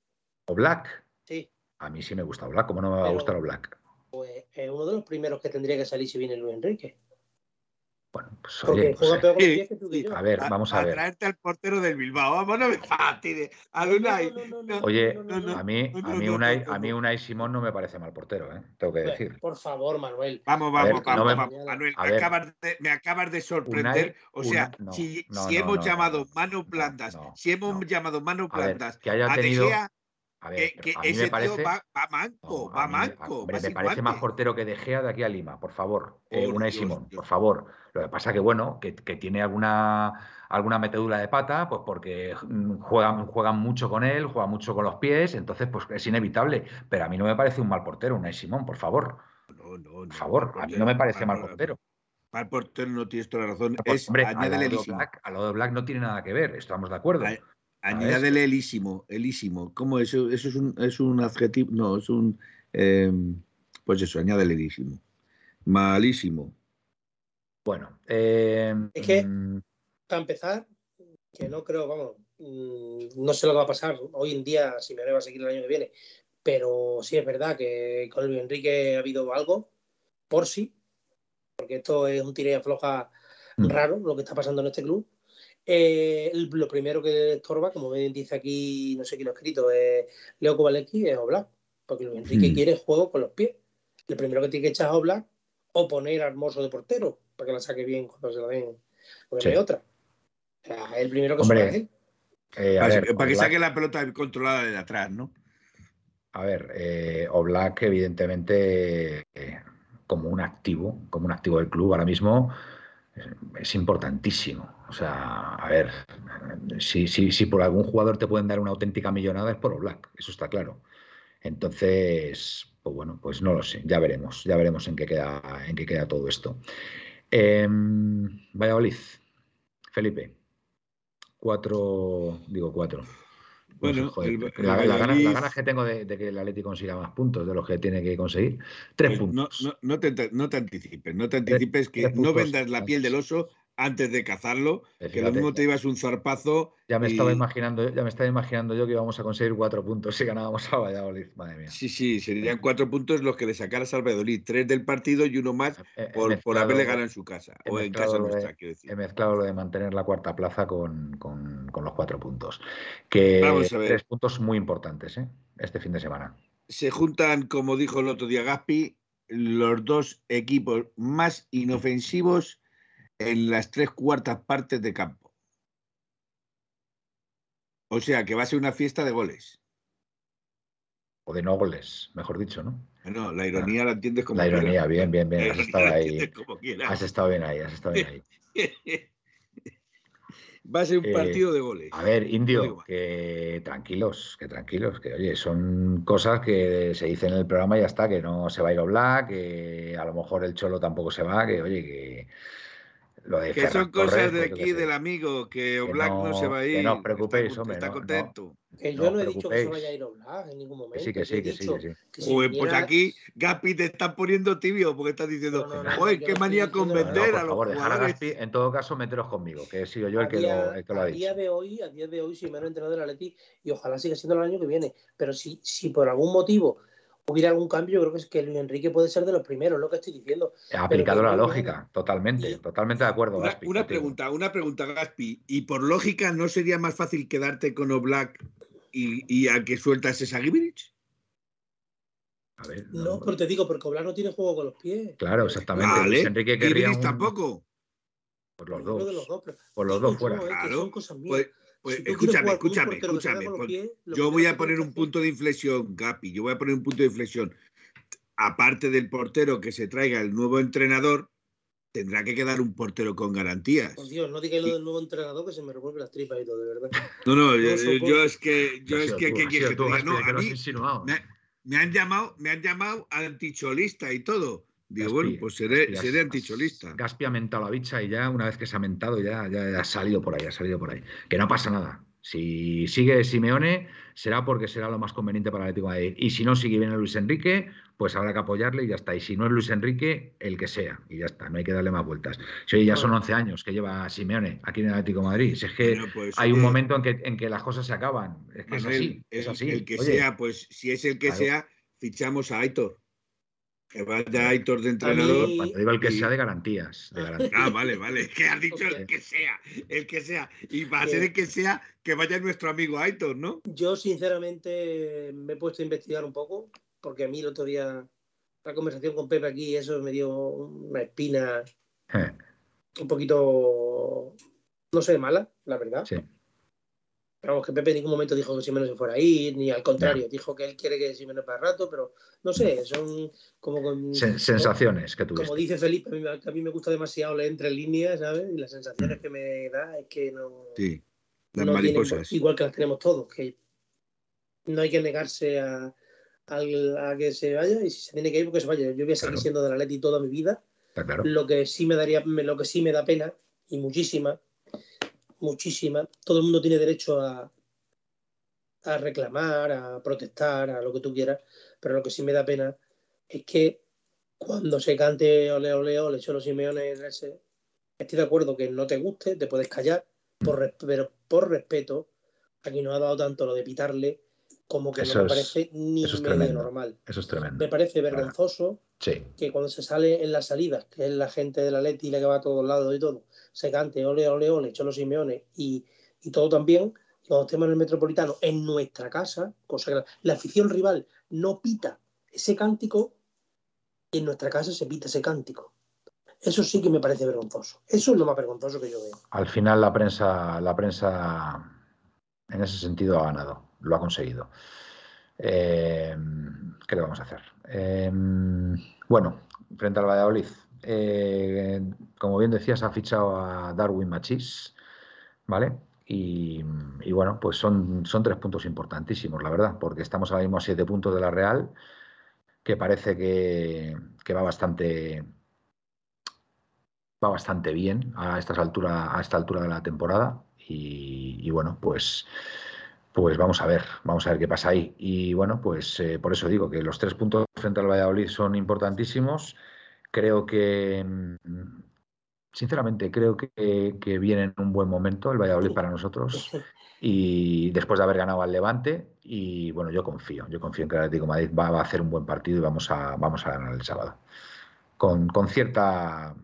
¿Oblak? Sí. A mí sí me gusta Oblak. ¿Cómo no me va a gustar Oblak? Pues es uno de los primeros que tendría que salir si viene Luis Enrique. Bueno, pues oye, pues, a ver, vamos a, ver. A traerte al portero del Bilbao, vamos, no me fastidies. A Lunay. Oye, a mí, a mí Unai, a mí Unai Simón no me parece mal portero, ¿eh? tengo que decir. Por favor, Manuel. Vamos, vamos, vamos, Manuel, me acabas, de, me acabas de sorprender. o sea, si, si hemos llamado Manu Plantas, si hemos llamado Manu Plantas, que haya tenido... A ver, que, a mí ese me parece, va, manco, va manco. me parece más portero que De Gea de aquí a Lima, por favor. Eh, Unai Simón, por favor. Lo que pasa que, bueno, que, tiene alguna, alguna metedura de pata, pues porque juegan, juegan mucho con él, juegan mucho con los pies, entonces pues es inevitable. Pero a mí no me parece un mal portero, Unai Simón, por favor. No, no, por favor, a mí no me parece mal portero. Mal portero no tienes toda la razón. Es, hombre, a lo, de Black, a lo de Black no tiene nada que ver, estamos de acuerdo. Añádele elísimo, elísimo. ¿Cómo eso? Eso es un, es un adjetivo, no, es un, em, pues eso, añádele elísimo. Malísimo. Bueno, em, es que, mm, para empezar, que no creo, vamos, mm, no sé lo que va a pasar hoy en día, si me va a seguir el año que viene, pero sí es verdad que con Luis Enrique ha habido algo, por sí, porque esto es un tire y afloja mm. raro lo que está pasando en este club eh, lo primero que estorba, como bien dice aquí, no sé quién lo ha escrito, es Leo Kovalecki, es Oblak. Porque Luis Enrique hmm. quiere juego con los pies. El primero que tiene que echar es Oblak o poner a Hermoso de portero para que la saque bien cuando se la den. Porque no hay otra. O sea, el primero que Hombre, es eh, para, que saque la pelota controlada de atrás, ¿no? A ver, eh, Oblak, evidentemente, eh, como un activo, como un activo del club ahora mismo, es importantísimo. O sea, a ver, si, si, si por algún jugador te pueden dar una auténtica millonada es por Black, eso está claro. Entonces, pues bueno, pues no lo sé, ya veremos, ya veremos en qué queda, en qué queda todo esto. Eh, Valladolid, Felipe, cuatro, digo cuatro. Bueno, la, ganas, que tengo de, que el Atleti consiga más puntos de los que tiene que conseguir. Tres pues puntos. No, no, te, no, te, anticipes, no te anticipes que no vendas la piel del oso antes de cazarlo, que lo mismo te ibas un zarpazo. Ya me estaba imaginando, ya me estaba imaginando yo que íbamos a conseguir cuatro puntos si ganábamos a Valladolid, madre mía. Sí, sí, serían cuatro puntos los que le sacaras al Valladolid, tres del partido y uno más por, por haberle ganado en su casa, o en casa nuestra, quiero decir. He mezclado lo de mantener la cuarta plaza con, con, con los cuatro puntos. Que tres puntos muy importantes, ¿eh? Este fin de semana. se juntan, como dijo el otro día Gaspi, los dos equipos más inofensivos en las tres cuartas partes de campo. O sea que va a ser una fiesta de goles. O de no goles, mejor dicho, ¿no? No, la ironía la entiendes como La ironía, bien, bien, bien. Has estado ahí. Has estado bien ahí, has estado bien ahí. Va a ser un eh, partido de goles. A ver, Indio, que tranquilos, que tranquilos, que oye, son cosas que se dicen en el programa y ya está, que no se va a ir Black, que a lo mejor el Cholo tampoco se va, que oye, que que son cosas de aquí del amigo, que Oblak no, se va a ir. Que no os preocupéis, hombre. Está contento. Que yo no, he dicho que se vaya a ir Oblak en ningún momento. sí, que sí, que, sí, que sí. pues aquí Gaspi te está poniendo tibio porque estás diciendo, oye, qué manía con vender a los favor, jugadores. Gaspi, en todo caso, meteros conmigo, que he sido yo el que, lo, el que lo ha dicho. A día de hoy, a día de hoy, si me han entrenado del Atleti y ojalá siga siendo el año que viene, pero si, si por algún motivo hubiera algún cambio, yo creo que es que Luis Enrique puede ser de los primeros, lo que estoy diciendo. Ha aplicado la lógica, totalmente, totalmente de acuerdo. Una, una pregunta, una pregunta, Gaspi. ¿Y por lógica no sería más fácil quedarte con Oblak y, y a que sueltas esa Gibrich? A ver, no, pero te digo, porque Oblak no tiene juego con los pies. Claro, exactamente. Luis Enrique querría un... tampoco. Por los dos. por los dos fuera. Claro. Pues, pues escúchame, escúchame, escúchame. yo voy a poner un punto de inflexión, Gapi, yo voy a poner un punto de inflexión. Aparte del portero que se traiga el nuevo entrenador, tendrá que quedar un portero con garantías. Por Dios, no digáis lo del nuevo entrenador que se me revuelve las tripas y todo, de verdad. No, no, yo, es que, yo es que, ¿qué quieres que? No, a mí me, han llamado, me han llamado anticholista y todo. Digo, bueno, pues seré, seré anticholista. Gaspi ha mentado la bicha y ya una vez que se ha mentado ya, ya, ha salido por ahí, ha salido por ahí. Que no pasa nada. Si sigue Simeone, será porque será lo más conveniente para el Atlético de Madrid. Y si no sigue bien a Luis Enrique, pues habrá que apoyarle y ya está. Y si no es Luis Enrique, el que sea. Y ya está, no hay que darle más vueltas. Si ya son 11 años que lleva Simeone aquí en el Atlético de Madrid. Si es que pues, hay un eh, momento en que, en que las cosas se acaban. Es que es así. Es así. El, que sea, pues si es el que sea, fichamos a Aitor. Que vaya Aitor de entrenador. Cuando digo el que sea de garantías, Ah, vale, vale. Que has dicho el que sea, el que sea. Y va a ser el que sea, que vaya nuestro amigo Aitor, ¿no? Yo, sinceramente, me he puesto a investigar un poco, porque a mí el otro día, la conversación con Pepe aquí, eso me dio una espina eh. un poquito, no sé, mala, la verdad. Sí. Vamos, que Pepe en ningún momento dijo que Simeno se fuera a ir, ni al contrario, dijo que él quiere que Simeno para rato, pero no sé, son como con, sensaciones que tuviste. Como dice Felipe, a mí, me gusta demasiado leer entre líneas, ¿sabes? Y las sensaciones mm. que me da es que no. Sí, las mariposas. igual que las tenemos todos, que no hay que negarse a, a, que se vaya y si se tiene que ir, porque se vaya. Yo voy a seguir siendo de la Leti toda mi vida. Claro. Lo que sí me daría, lo que sí me da pena, y muchísima, muchísima. Todo el mundo tiene derecho a, a reclamar, a protestar, a lo que tú quieras, pero lo que sí me da pena es que cuando se cante ole ole ole Cholo Simeone ese, estoy de acuerdo que no te guste, te puedes callar, por, pero por respeto, aquí no ha dado tanto lo de pitarle como que no me parece ni medio normal. Eso es tremendo. Me parece vergonzoso que cuando se sale en las salidas, que es la gente de la Leti la que va a todos lados y todo, se cante ole, ole, ole, Cholo Simeone y, y todo también, cuando estemos en el Metropolitano, en nuestra casa, cosa la, afición rival no pita ese cántico, y en nuestra casa se pita ese cántico. Eso sí que me parece vergonzoso. Eso es lo más vergonzoso que yo veo. Al final la prensa, la prensa en ese sentido ha ganado, lo ha conseguido. Eh, ¿Qué le vamos a hacer? Eh, bueno, frente al Valladolid, eh, como bien decías, ha fichado a Darwin Machis, ¿vale? Y, bueno, pues son, son tres puntos importantísimos, la verdad, porque estamos ahora mismo a siete puntos de la Real, que parece que, va bastante va bastante bien a, estas altura, a esta altura de la temporada. Y, bueno, pues, pues vamos a ver, vamos a ver qué pasa ahí. Y bueno, pues eh, por eso digo que los tres puntos frente al Valladolid son importantísimos. Creo que, mm, sinceramente, creo que, viene en un buen momento el Valladolid para nosotros. Y después de haber ganado al Levante, y bueno, yo confío, yo confío en que el Atlético Madrid va, a hacer un buen partido y vamos a, vamos a ganar el sábado. Con, con cierta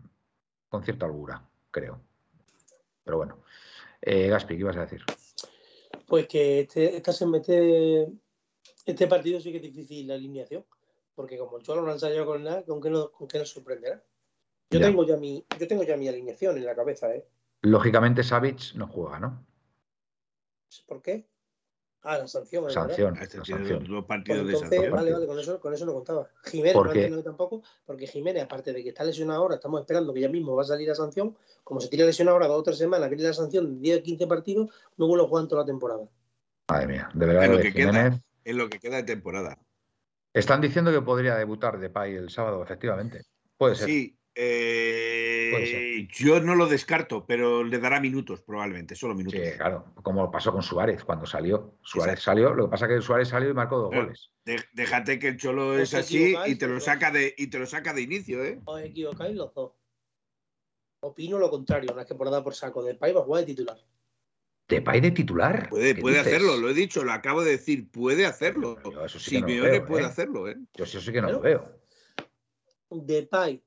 con cierta holgura, creo. Pero bueno. Eh, Gaspi, ¿qué ibas a decir? Pues que este, este Este partido sí que es difícil la alineación, porque como el Cholo no ha ensayado con nada, ¿con qué, no, con qué nos sorprenderá? Yo tengo, ya mi, yo tengo ya mi alineación en la cabeza, ¿eh? Lógicamente Savic no juega, ¿no? ¿Por qué? Ah, la sanción. Sanción. Este la sanción. dos partidos Pues de sanción. vale, vale, con eso, con eso no contaba. Jiménez ¿Por no qué? entiendo tampoco, porque Jiménez, aparte de que está lesionado ahora, estamos esperando que ya mismo va a salir la sanción. Como se tiene lesionado ahora dos o tres semanas, viene la sanción de 10 o 15 partidos, no vuelve a jugar en toda la temporada. Madre mía, de verdad Es lo lo que queda. Es lo que queda de temporada. Están diciendo que podría debutar Depay el sábado, efectivamente. Puede ser. Sí, eh, Puede ser. yo no lo descarto, pero le dará minutos probablemente, solo minutos. Sí, claro, como pasó con Suárez cuando salió. Suárez salió, lo que pasa es que Suárez salió y marcó dos Pero- goles. De- déjate que el Cholo es así equivocáis, y te lo saca de y te lo saca de inicio, ¿eh? Os equivocáis los dos. Opino lo contrario, una temporada por saco. De Pai va a jugar de titular. ¿Depay de titular? Puede, ¿Qué puede dices? hacerlo, lo he dicho, lo acabo de decir, puede hacerlo. Yo eso sí que no lo Simeone veo, puede ¿eh? hacerlo, ¿eh? Yo sí, eso sí que no Pero- lo veo. De Pai,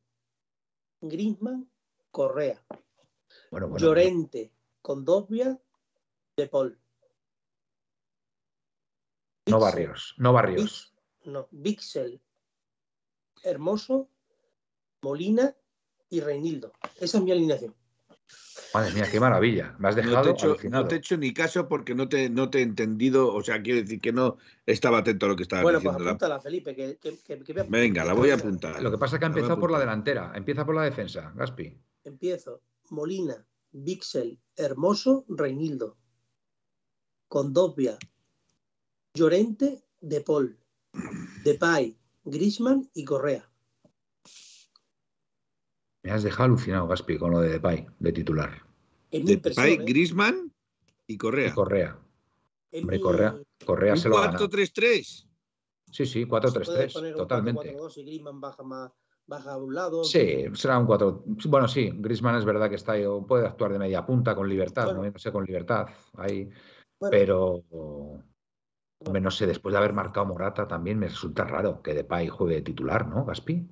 Griezmann, Correa. Bueno, bueno. Llorente, Condovia, De Paul. No Barrios, no Barrios. No, Vixel, Hermoso, Molina y Reinildo. Esa es mi alineación. Madre mía, qué maravilla. Me has No dejado te, he hecho, alucinado. no te he hecho ni caso porque no te, no te he entendido, o sea, quiero decir que no estaba atento a lo que estabas Bueno, pues diciendo. La- apúntala, Felipe. Que, que- que- que voy a- Venga, la voy a apuntar. Lo que pasa es que ha empezado por la delantera. Empieza por la defensa, Gaspi. Empiezo. Molina, Vixel, Hermoso, Reinildo. Condovia, Llorente, De Paul, Depay, Grisman y Correa. Me has dejado alucinado, Gaspi, con lo de Depay, de titular. Depay, ¿eh? Griezmann y Y Correa. Correa. Es Hombre, mi- Correa, Correa se lo ha ganado. 4-3-3. Sí, sí, se puede 4-3-3, poner un totalmente. 4-4-2 y Griezmann baja, más, baja a un lado. Sí, será un 4. Bueno, sí, Griezmann es verdad que está ahí, puede actuar de media punta con libertad, Bueno. moviéndose con libertad. Ahí. Bueno, Pero, hombre, no sé, después de haber marcado Morata también me resulta raro que Depay juegue de titular, ¿no, Gaspi?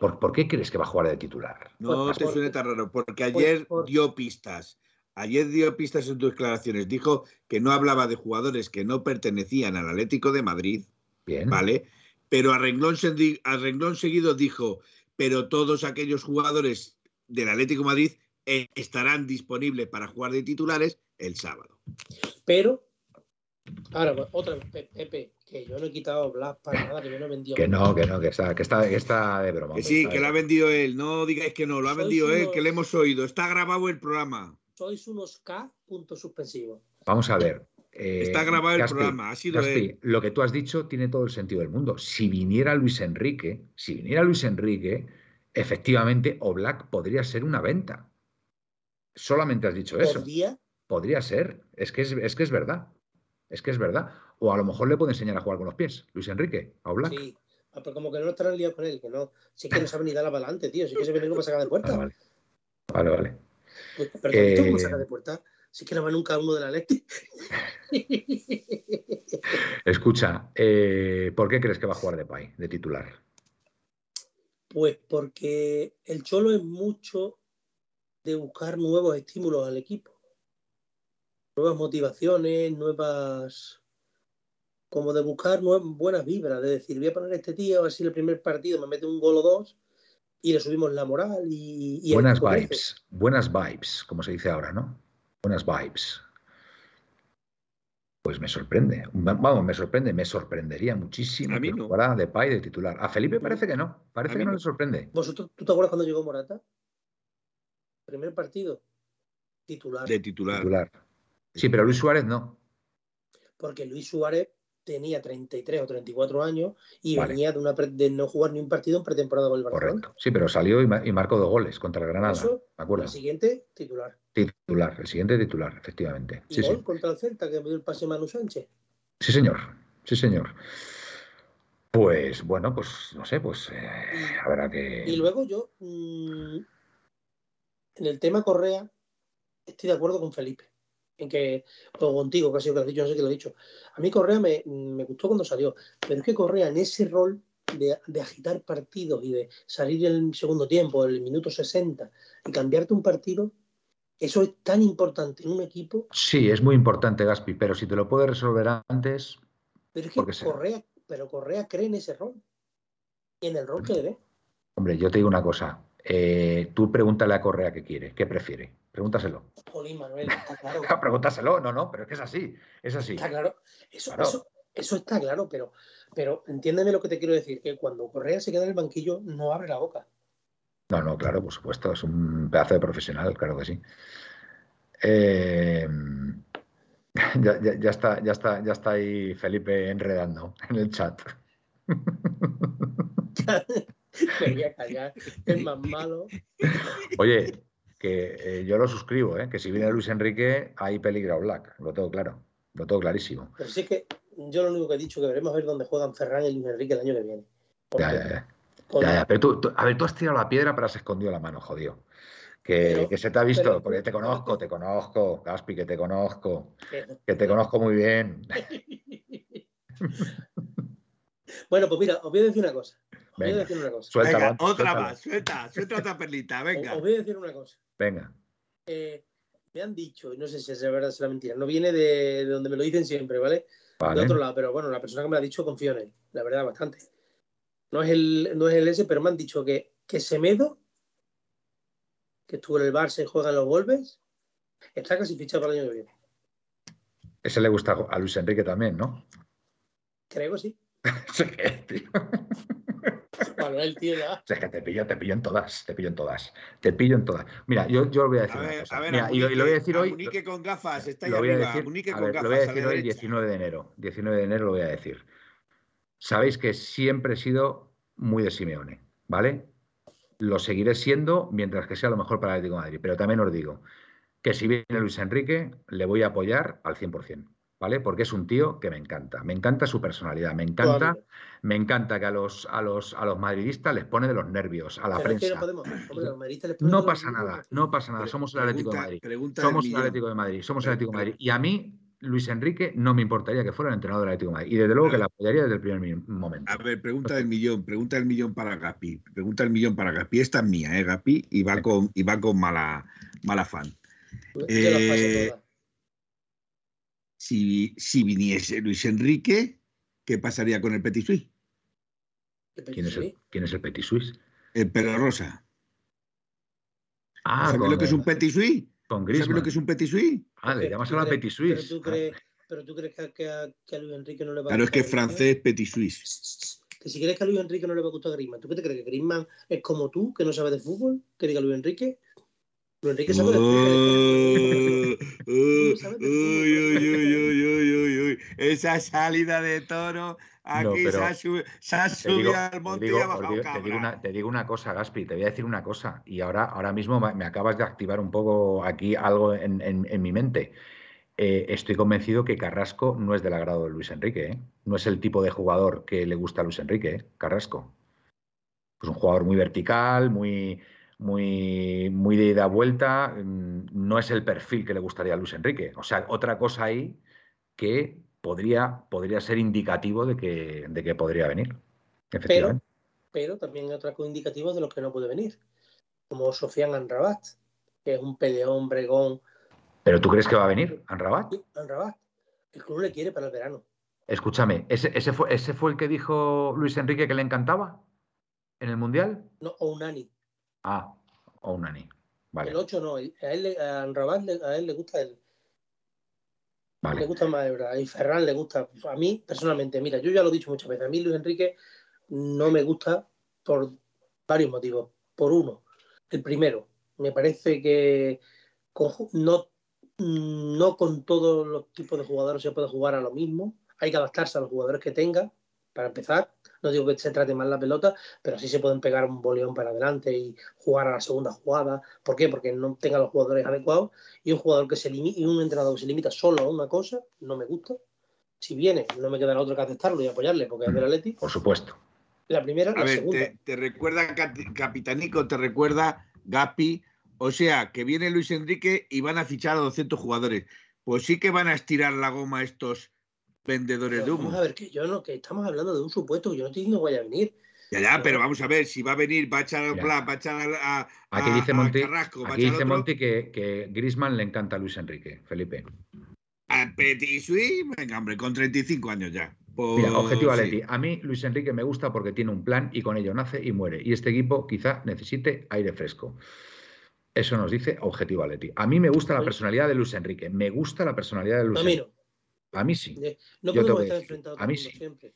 ¿Por, por qué crees que va a jugar de titular? No Pues, te por- suene tan raro, porque ayer por- dio pistas. Ayer dio pistas en tus declaraciones. Dijo que no hablaba de jugadores que no pertenecían al Atlético de Madrid, Bien. ¿vale? Pero a renglón, a renglón seguido dijo, pero todos aquellos jugadores del Atlético de Madrid eh, estarán disponibles para jugar de titulares el sábado. Pero, ahora, pues, otra vez, Pe- Pepe, que yo no he quitado Blas para nada, que yo no he vendido. Que no, que no, que está, que está, que está de broma. Que sí, que lo ha vendido él. No digáis que no, lo ha Sois vendido él, que le hemos oído. Está grabado el programa. Sois unos K puntos suspensivos. Vamos a ver. eh, Está grabado el programa. Ha sido él. lo que tú has dicho tiene todo el sentido del mundo. Si viniera Luis Enrique, si viniera Luis Enrique, efectivamente Oblak podría ser una venta. Solamente has dicho eso. Podría, Podría ser. Es que es, es que es verdad. Es que es verdad. O a lo mejor le puede enseñar a jugar con los pies. Luis Enrique, a Oblak. sí. Ah, pero como que no estarán liados con él, que no. Sí que no sabe ni dar la adelante, tío. Sí que se viene como saca de puerta. Vale, vale. Vale, vale. Pues, Pero ¿tú has visto cómo Eh, saca de puerta? Sí que no va nunca uno de la Leti. Escucha, eh, ¿por qué crees que va a jugar de Pay, de titular? Pues porque el Cholo es mucho de buscar nuevos estímulos al equipo. Nuevas motivaciones, nuevas. Como de buscar nuevas, buenas vibras, de decir, voy a poner a este tío, a ver si el primer partido me mete un gol o dos y le subimos la moral y. y buenas vibes, buenas vibes, como se dice ahora, ¿no? Buenas vibes. Pues me sorprende. Vamos, me sorprende, me sorprendería muchísimo A mí que no. de Pay de titular. A Felipe parece que no, parece que no no. le sorprende. ¿Vosotros, ¿Tú te acuerdas cuando llegó Morata? Primer partido, titular. De titular. Titular. Sí, pero Luis Suárez no. Porque Luis Suárez tenía 33 o 34 años y Vale. venía de, una de no jugar ni un partido en pretemporada con el Barcelona. Correcto. Sí, pero salió y, ma- y marcó dos goles contra el Granada. eso, ¿Me acuerdo? El siguiente, titular. Titular, el siguiente titular, efectivamente. Y Sí, gol sí. contra el Celta, que me dio el pase Manu Sánchez. Sí, señor. Sí, señor. Pues bueno, pues no sé, pues eh, habrá que. Y luego yo, mm, en el tema Correa, estoy de acuerdo con Felipe. En que, o contigo, casi que lo has dicho, no sé qué lo he dicho. A mí Correa me, me gustó cuando salió, pero es que Correa en ese rol de, de agitar partidos y de salir en el segundo tiempo, en el minuto 60, y cambiarte un partido, eso es tan importante en un equipo. Sí, es muy importante, Gaspi, pero si te lo puedes resolver antes, Pero es que Correa, pero Correa cree en ese rol. Y en el rol que le ve. Hombre, yo te digo una cosa. Eh, tú pregúntale a Correa qué quiere, qué prefiere. Pregúntaselo. Jolín, Manuel, está claro. Pregúntaselo, no, no, pero es que es así, es así. Está claro. Eso, Eso, eso, está claro, pero, pero entiéndeme lo que te quiero decir, que cuando Correa se queda en el banquillo no abre la boca. No, no, claro, por supuesto, es un pedazo de profesional, claro que sí. Eh, ya, ya, ya, está, ya, está, ya está ahí Felipe enredando en el chat. Quería callar, es más malo. Oye, que eh, yo lo suscribo, ¿eh? que si viene Luis Enrique hay peligro Black, lo tengo claro, lo tengo clarísimo. Pero sí que yo lo único que he dicho que veremos ver dónde juegan Ferran y Luis Enrique el año que viene. Ya, ya, ya. ya, ya. Pero tú, a ver, tú has tirado la piedra pero has escondido la mano, jodido. Que, que, se te ha visto, porque te conozco, te conozco, Gaspi, que te conozco, que te conozco muy bien. bueno, pues mira, os voy a decir una cosa. Voy a decir una cosa. venga, otra más, suelta, suelta otra perlita, venga. Os, voy a decir una cosa. Venga. Eh, me han dicho, y no sé si es verdad o es la mentira, no viene de, donde me lo dicen siempre, ¿vale? De otro lado, pero bueno, la persona que me lo ha dicho confío en él, la verdad, bastante. No es el, no es el ese, pero me han dicho que, que Semedo que estuvo en el Barça y juega en los Wolves, está casi fichado para el año que viene. Ese le gusta a Luis Enrique también, ¿no? Creo que sí. tío. Manuel, tío, ya. es que te pillo, te pillo en todas, te pillo en todas, te pillo en todas. Mira, yo, yo lo voy a decir. A ver, a ver, Mira, y, lo, voy a decir hoy. Munique con gafas, está ahí lo voy arriba. A decir, a ver, lo voy a decir hoy, 19 de enero. 19 de enero lo voy a decir. Sabéis que siempre he sido muy de Simeone, ¿vale? lo seguiré siendo mientras que sea lo mejor para el Atlético de Madrid. Pero también os digo que si viene Luis Enrique, le voy a apoyar al 100%, ¿vale? Porque es un tío que me encanta. Me encanta su personalidad, me encanta, me encanta que a los, a los, a los madridistas les pone de los nervios, a la prensa. no, pasa nada, no pasa nada. Somos el Atlético de Madrid. Somos el Atlético de Madrid, somos el Atlético de Madrid. Y a mí Luis Enrique no me importaría que fuera el entrenador del Atlético de Madrid. Y desde luego que la apoyaría desde el primer momento. A ver, pregunta del millón, pregunta del millón para Gapi. Pregunta del millón para Gapi. Esta es mía, ¿eh, Gapi? Y va con, y va con mala, mala fan. Eh, si, si viniese Luis Enrique, ¿qué pasaría con el Petit Suisse? ¿Quién es, el, ¿Quién es el Petit Suisse? El Pedro Rosa. Ah, ¿Sabes lo que es un Petit Suisse? ¿Sabes lo que es un Petit Suisse? Ah, le llamas a la Petit Suisse. Pero tú crees, pero tú crees que, a, que, a, Luis Enrique no le va a Claro, es que francés Petit Suisse. Que si crees que a Luis Enrique no le va a gustar Griezmann, ¿tú qué te crees? ¿Que Griezmann es como tú, que no sabe de fútbol? ¿Que diga Luis Enrique? Luis Enrique sabe de fútbol. Uy, uy, uy, uy, uy, uy, Esa salida de toro Aquí se, ha subido al monte y ha bajado te, digo una, te digo una cosa, Gaspi, te voy a decir una cosa. Y ahora, ahora mismo me acabas de activar un poco aquí algo en, mi mente. Eh, estoy convencido que Carrasco no es del agrado de Luis Enrique. ¿eh? No es el tipo de jugador que le gusta a Luis Enrique, ¿eh? Carrasco. Es un jugador muy vertical, muy, muy, muy de ida vuelta. Mm, no es el perfil que le gustaría a Luis Enrique. O sea, otra cosa ahí que podría, podría ser indicativo de que, de que podría venir. Efectivamente. Pero, también hay otros indicativos de los que no puede venir, como Sofian Anrabat, que es un peleón, bregón. ¿Pero tú crees que va a venir Anrabat? Sí, Anrabat. El club le quiere para el verano. Escúchame, ¿ese, ese, fue, ¿ese fue el que dijo Luis Enrique que le encantaba en el Mundial? No, o Unani. Ah, o Unani. Vale. El 8 no, a él, a Anrabat, a él le gusta el, le gusta más Ebra y Ferran le gusta. A mí, personalmente, mira, yo ya lo he dicho muchas veces. A mí Luis Enrique no me gusta por varios motivos. Por uno, el primero, me parece que no, no con todos los tipos de jugadores se puede jugar a lo mismo. Hay que adaptarse a los jugadores que tenga, para empezar. No digo que se trate mal la pelota, pero sí se pueden pegar un boleón para adelante y jugar a la segunda jugada. ¿Por qué? Porque no tenga los jugadores adecuados y un jugador que se limita y un entrenador que se limita solo a una cosa, no me gusta. Si viene, no me quedará otro que aceptarlo y apoyarle porque es del Atleti. Por supuesto. La primera, a la ver, segunda. Te, te, recuerda Capitanico, te recuerda Gapi, o sea, que viene Luis Enrique y van a fichar a 200 jugadores. Pues sí que van a estirar la goma estos vendedores de humo. Vamos a ver, que yo no, que estamos hablando de un supuesto, que yo no estoy diciendo que vaya a venir. Ya, ya, pero vamos a ver, si va a venir, va a echar, plan, va a, echar a, a, aquí dice Monti, aquí dice Monti que, que Grisman le encanta a Luis Enrique, Felipe. A Petit Suisse, venga, hombre, con 35 años ya. Mira, objetivo Leti. A mí Luis Enrique me gusta porque tiene un plan y con ello nace y muere. Y este equipo quizá necesite aire fresco. Eso nos dice objetivo Leti. A mí me gusta la personalidad de Luis Enrique. Me gusta la personalidad de Luis Enrique. A mí sí. No podemos estar enfrentados a mí sí. siempre.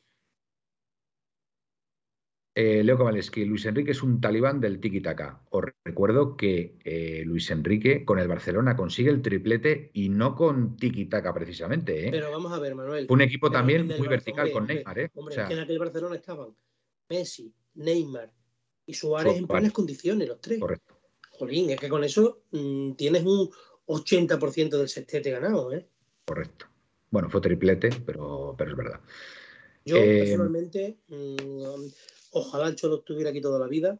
Eh, Leo Kowaleski, Luis Enrique es un talibán del tiki-taka. Os recuerdo que eh, Luis Enrique con el Barcelona consigue el triplete y no con tiki-taka precisamente. ¿eh? Pero vamos a ver, Manuel. Un equipo también muy vertical con Neymar. ¿eh? Hombre, que en aquel Barcelona estaban Messi, Neymar y Suárez en buenas condiciones, los tres. Correcto. Jolín, es que con eso mm, tienes un 80% del sextete ganado. ¿eh? Correcto. Bueno, fue triplete, pero, pero es verdad. Yo personalmente. Mm, Ojalá el Cholo estuviera aquí toda la vida.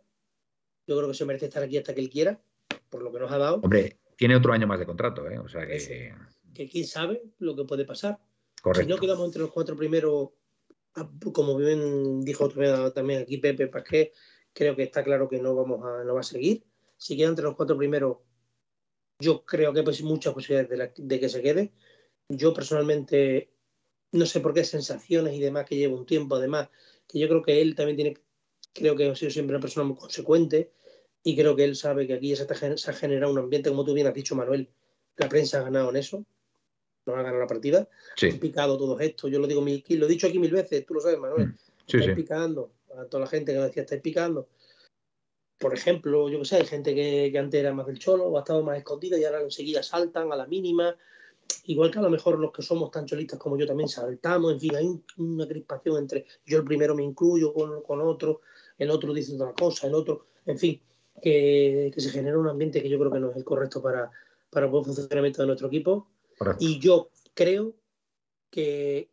Yo creo que se merece estar aquí hasta que él quiera, por lo que nos ha dado. Hombre, tiene otro año más de contrato, ¿eh? O sea que. Que quién sabe lo que puede pasar. Correcto. Si no quedamos entre los cuatro primeros, ah, como bien dijo también aquí Pepe Pasqué, creo que está claro que no, vamos a, no va a seguir. Si queda entre los cuatro primeros, yo creo que hay muchas posibilidades de, de que se quede. Yo personalmente no sé por qué sensaciones y demás que lleva un tiempo, además, que yo creo que él también tiene creo que ha sido siempre una persona muy consecuente y creo que él sabe que aquí se, ha generado un ambiente, como tú bien has dicho, Manuel, la prensa ha ganado en eso, no ha ganado la partida, sí. han picado todo esto, yo lo digo mil, lo he dicho aquí mil veces, tú lo sabes, Manuel, mm. sí, estáis picando, a toda la gente que decía, estáis picando. Por ejemplo, yo que sé, hay gente que, que antes era más del cholo o ha estado más escondida y ahora enseguida saltan a la mínima, igual que a lo mejor los que somos tan cholistas como yo también saltamos, en fin, hay una crispación entre yo el primero me incluyo con, con otro, el otro dice otra cosa, el otro, en fin, que, se genera un ambiente que yo creo que no es el correcto para, para el buen funcionamiento de nuestro equipo. Y yo creo que,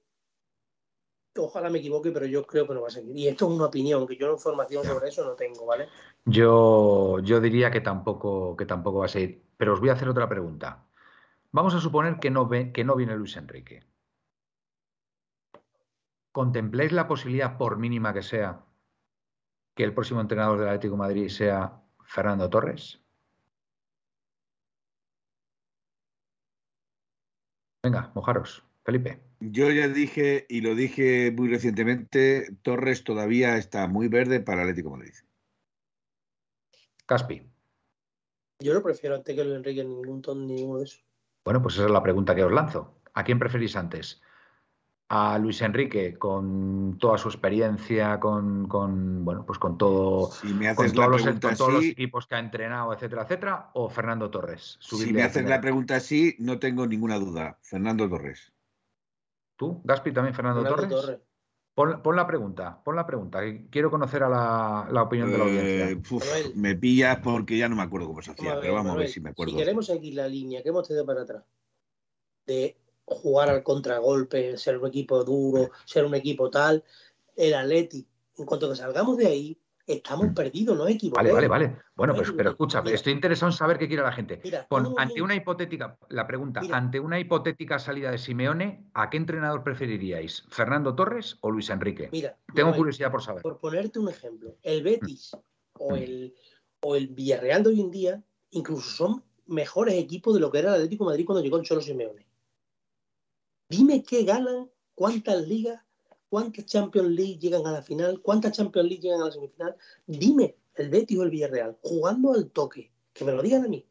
ojalá me equivoque, pero yo creo que no va a seguir. Y esto es una opinión, que yo no información sobre eso no tengo, ¿vale? Yo, yo diría que tampoco, que tampoco va a seguir. Pero os voy a hacer otra pregunta. Vamos a suponer que no, ve, que no viene Luis Enrique. ¿Contempléis la posibilidad, por mínima que sea, que el próximo entrenador del Atlético de Madrid sea Fernando Torres? Venga, mojaros. Felipe. Yo ya dije, y lo dije muy recientemente, Torres todavía está muy verde para Atlético de Madrid. Caspi. Yo lo prefiero antes que Luis Enrique ningún ton, ninguno de esos. Bueno, pues esa es la pregunta que os lanzo. ¿A quién preferís antes? a Luis Enrique con toda su experiencia, con, bueno, pues con todo, con, todos los, equipos que ha entrenado, etcétera, etcétera, o Fernando Torres. Si me haces la pregunta así, no tengo ninguna duda. Fernando Torres. ¿Tú, Gaspi, también Fernando, Torres? Pon, la pregunta, pon la pregunta. Quiero conocer a la, opinión de la audiencia. Eh, me pillas porque ya no me acuerdo cómo se hacía, pero vamos a ver si me acuerdo. Si queremos seguir la línea que hemos tenido para atrás de jugar al contragolpe, ser un equipo duro, ser un equipo tal, el Atleti, en cuanto que salgamos de ahí, estamos mm. perdidos, no equivocamos. Vale, vale, vale. Bueno, pues, pero escucha, estoy interesado en saber qué quiere la gente. ante una hipotética, la pregunta, ante una hipotética salida de Simeone, ¿a qué entrenador preferiríais? ¿Fernando Torres o Luis Enrique? Mira, tengo curiosidad por saber. Por ponerte un ejemplo, el Betis o, mm. el, o el Villarreal de hoy en día, incluso son mejores equipos de lo que era el Atlético Madrid cuando llegó el Cholo Simeone. Dime qué ganan, cuántas ligas, cuántas Champions League llegan a la final, cuántas Champions League llegan a la semifinal. Dime el Betis o el Villarreal, jugando al toque. Que me lo digan a mí.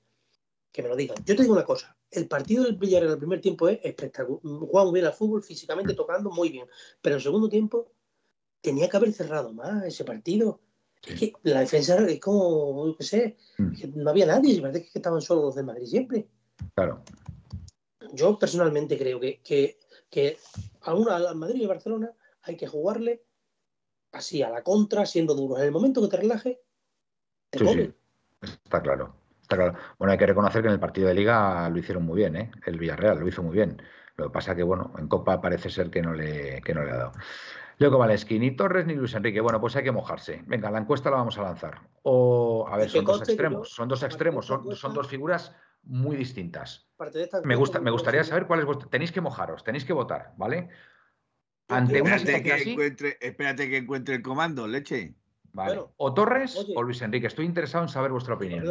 Que me lo digan. Yo te digo una cosa. El partido del Villarreal el primer tiempo es espectacular. Muy bien al fútbol, físicamente tocando muy bien. Pero el segundo tiempo tenía que haber cerrado más ese partido. Es que la defensa es como, yo qué sé, mm. no había nadie. Y parece que estaban solo los de Madrid siempre. Claro yo personalmente creo que, que, que a, una, a Madrid y Barcelona hay que jugarle así, a la contra, siendo duros. En el momento que te relaje, te sí, Está claro. Está claro. Bueno, hay que reconocer que en el partido de Liga lo hicieron muy bien, ¿eh? El Villarreal lo hizo muy bien. Lo que pasa que, bueno, en Copa parece ser que no le, que no le ha dado. Leo Valeski, ni Torres ni Luis Enrique. Bueno, pues hay que mojarse. Venga, la encuesta la vamos a lanzar. O, a ver, son dos extremos, son dos extremos, son, son dos figuras muy distintas. Me, gusta, me gustaría saber cuál es vuestra. Tenéis que mojaros, tenéis que votar, ¿vale? Ante una espérate que, encuentre, espérate que encuentre el comando, leche. Vale. o Torres o Luis Enrique. Estoy interesado en saber vuestra opinión.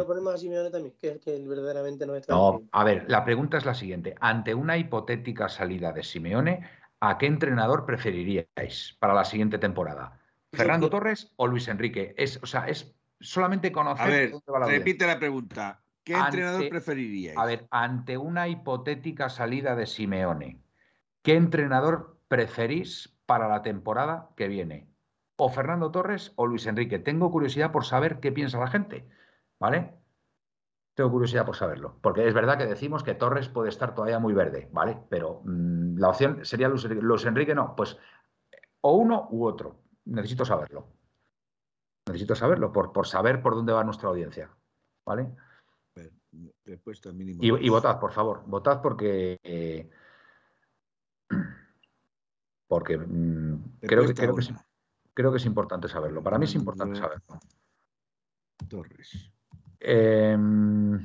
verdaderamente no No, a ver, la pregunta es la siguiente. Ante una hipotética salida de Simeone, ¿a qué entrenador preferiríais para la siguiente temporada? ¿Fernando Torres o Luis Enrique? Es, o sea, es solamente conocer. A ver, repite la pregunta. ¿Qué entrenador preferiríais? A ver, ante una hipotética salida de Simeone, ¿qué entrenador preferís para la temporada que viene? ¿O Fernando Torres o Luis Enrique? Tengo curiosidad por saber qué piensa la gente, ¿vale? Tengo curiosidad por saberlo, porque es verdad que decimos que Torres puede estar todavía muy verde, ¿vale? Pero mm, la opción sería Luis Enrique. Luis Enrique no, pues o uno u otro. Necesito saberlo. Necesito saberlo por, por saber por dónde va nuestra audiencia, ¿vale? Y, votad, por favor, votad porque eh, porque mm, creo, que, creo, que es, creo que es importante saberlo. Para mí es importante saberlo. Torres. Em,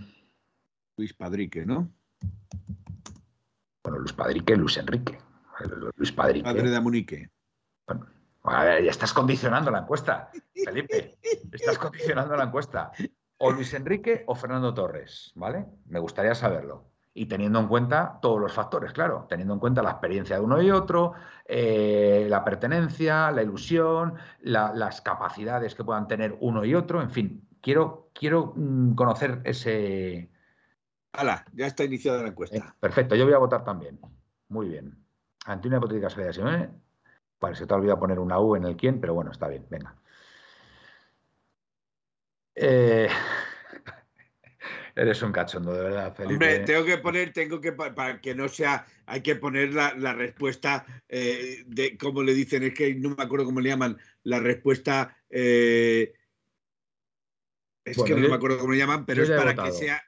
Luis Padrique, ¿no? Bueno, Luis Padrique, Luis Enrique. Luis Padrique. Padre de Amunique. Bueno, a ver, ya estás condicionando la encuesta, Felipe. estás condicionando la encuesta. O Luis Enrique o Fernando Torres, ¿vale? Me gustaría saberlo. Y teniendo en cuenta todos los factores, claro, teniendo en cuenta la experiencia de uno y otro, eh, la pertenencia, la ilusión, las capacidades que puedan tener uno y otro, en fin, quiero, quiero mm, conocer ese... ¡Hala! Ya está iniciada la encuesta. Eh, perfecto, yo voy a votar también. Muy bien. Ante una hipotética salida de Simone, vale, se te ha olvidado poner una U en el quién, pero bueno, está bien, venga. Eh, eres un cachondo, de verdad, Felipe. Hombre, tengo que poner, tengo que, para que no sea, hay que poner la, respuesta eh, de, como le dicen, es que no me acuerdo cómo le llaman, la respuesta es que no me acuerdo cómo lo llaman, pero es para que sea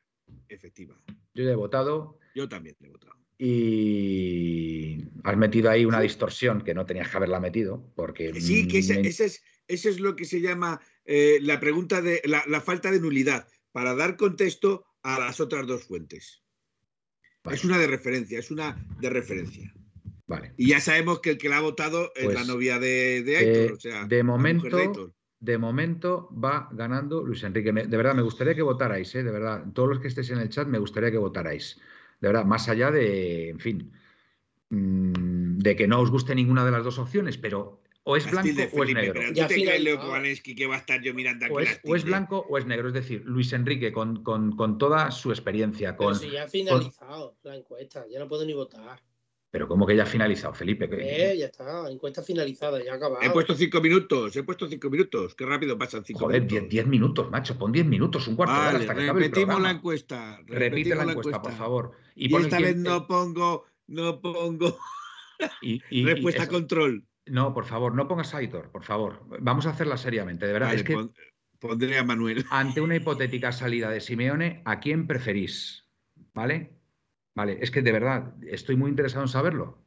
efectiva. Yo ya he votado. Yo también he votado. Y has metido ahí una distorsión que no tenías que haberla metido, porque... Sí, que ese, es, es, lo que se llama eh, la pregunta de la, falta de nulidad, para dar contexto a las otras dos fuentes. Es una de referencia, es una de referencia. Vale. Y ya sabemos que el que la ha votado es la pues, novia de, de Aitor, eh, o sea, de momento, de momento va ganando Luis Enrique. de verdad, me gustaría que votarais, ¿eh? de verdad. Todos los que estéis en el chat, me gustaría que votarais. De verdad, más allá de, en fin, mm, de que no os guste ninguna de las dos opciones, pero o es blanco o es negro. Ya te crees, Leo que va a estar yo mirando aquí o es, o es, blanco o es negro. Es decir, Luis Enrique con, con, toda su experiencia. Con, pero si ya ha finalizado la encuesta, ya no puedo ni votar. Pero ¿cómo que ya ha finalizado, Felipe? Eh, ya está, encuesta finalizada, ya ha acabado. He puesto cinco minutos, he puesto cinco minutos. Qué rápido pasan cinco minutos. Joder, diez, minutos, macho, pon diez minutos, un cuarto de hora hasta que acabe Repetimos la encuesta. Repite la, encuesta, por favor. Y, esta vez no pongo, no pongo y, respuesta control. No, por favor, no pongas a por favor. Vamos a hacerla seriamente, de verdad. es que pondré a Manuel. Ante una hipotética salida de Simeone, ¿a quién preferís? ¿Vale? Vale, es que de verdad estoy muy interesado en saberlo.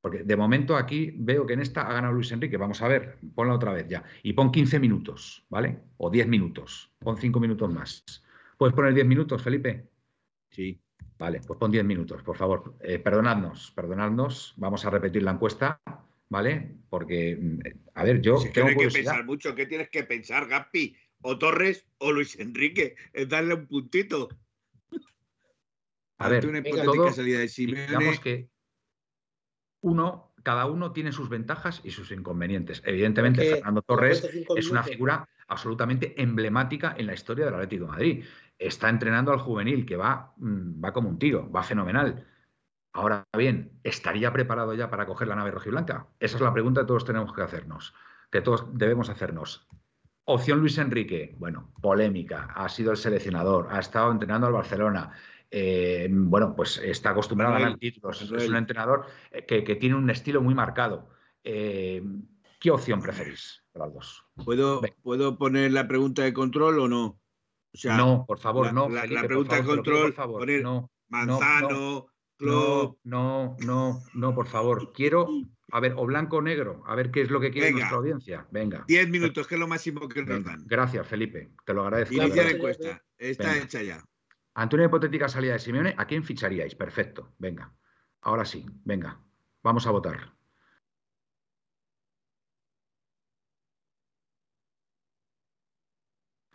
Porque de momento aquí veo que en esta ha ganado Luis Enrique. Vamos a ver, ponla otra vez ya. Y pon 15 minutos, ¿vale? O 10 minutos. Pon 5 minutos más. ¿Puedes poner 10 minutos, Felipe? Sí. Vale, pues pon 10 minutos, por favor. Eh, perdonadnos, perdonadnos. Vamos a repetir la encuesta, ¿vale? Porque, mm, a ver, yo. tengo que pensar mucho. ¿Qué tienes que pensar, Gaspi? ¿O Torres o Luis Enrique? Es darle un puntito. A ver, digamos que uno, cada uno tiene sus ventajas y sus inconvenientes. Evidentemente, Fernando Torres es una figura absolutamente emblemática en la historia del Atlético de Madrid. Está entrenando al juvenil, que va, mm, va como un tiro, va fenomenal. Ahora bien, ¿estaría preparado ya para coger la nave rojiblanca? Esa es la pregunta que todos tenemos que hacernos, que todos debemos hacernos. Opción Luis Enrique, bueno, polémica, ha sido el seleccionador, ha estado entrenando al Barcelona, eh, bueno, pues está acostumbrado a ganar títulos. Es un entrenador eh, que, tiene un estilo muy marcado. Eh, ¿Qué opción preferís ¿Puedo, ¿Puedo poner la pregunta de control o no? no, por favor, no. La, pregunta de control, poner no, Manzano, no, no, no, no, por favor. Quiero, a ver, o blanco o negro, a ver qué es lo que quiere nuestra audiencia. Venga. Diez minutos, que es lo máximo que nos dan. Gracias, Felipe. Te lo agradezco. Inicia la encuesta. Está hecha ya. Ante una hipotética salida de Simeone, ¿a quién ficharíais? Perfecto, venga. Ahora sí, venga. Vamos a votar.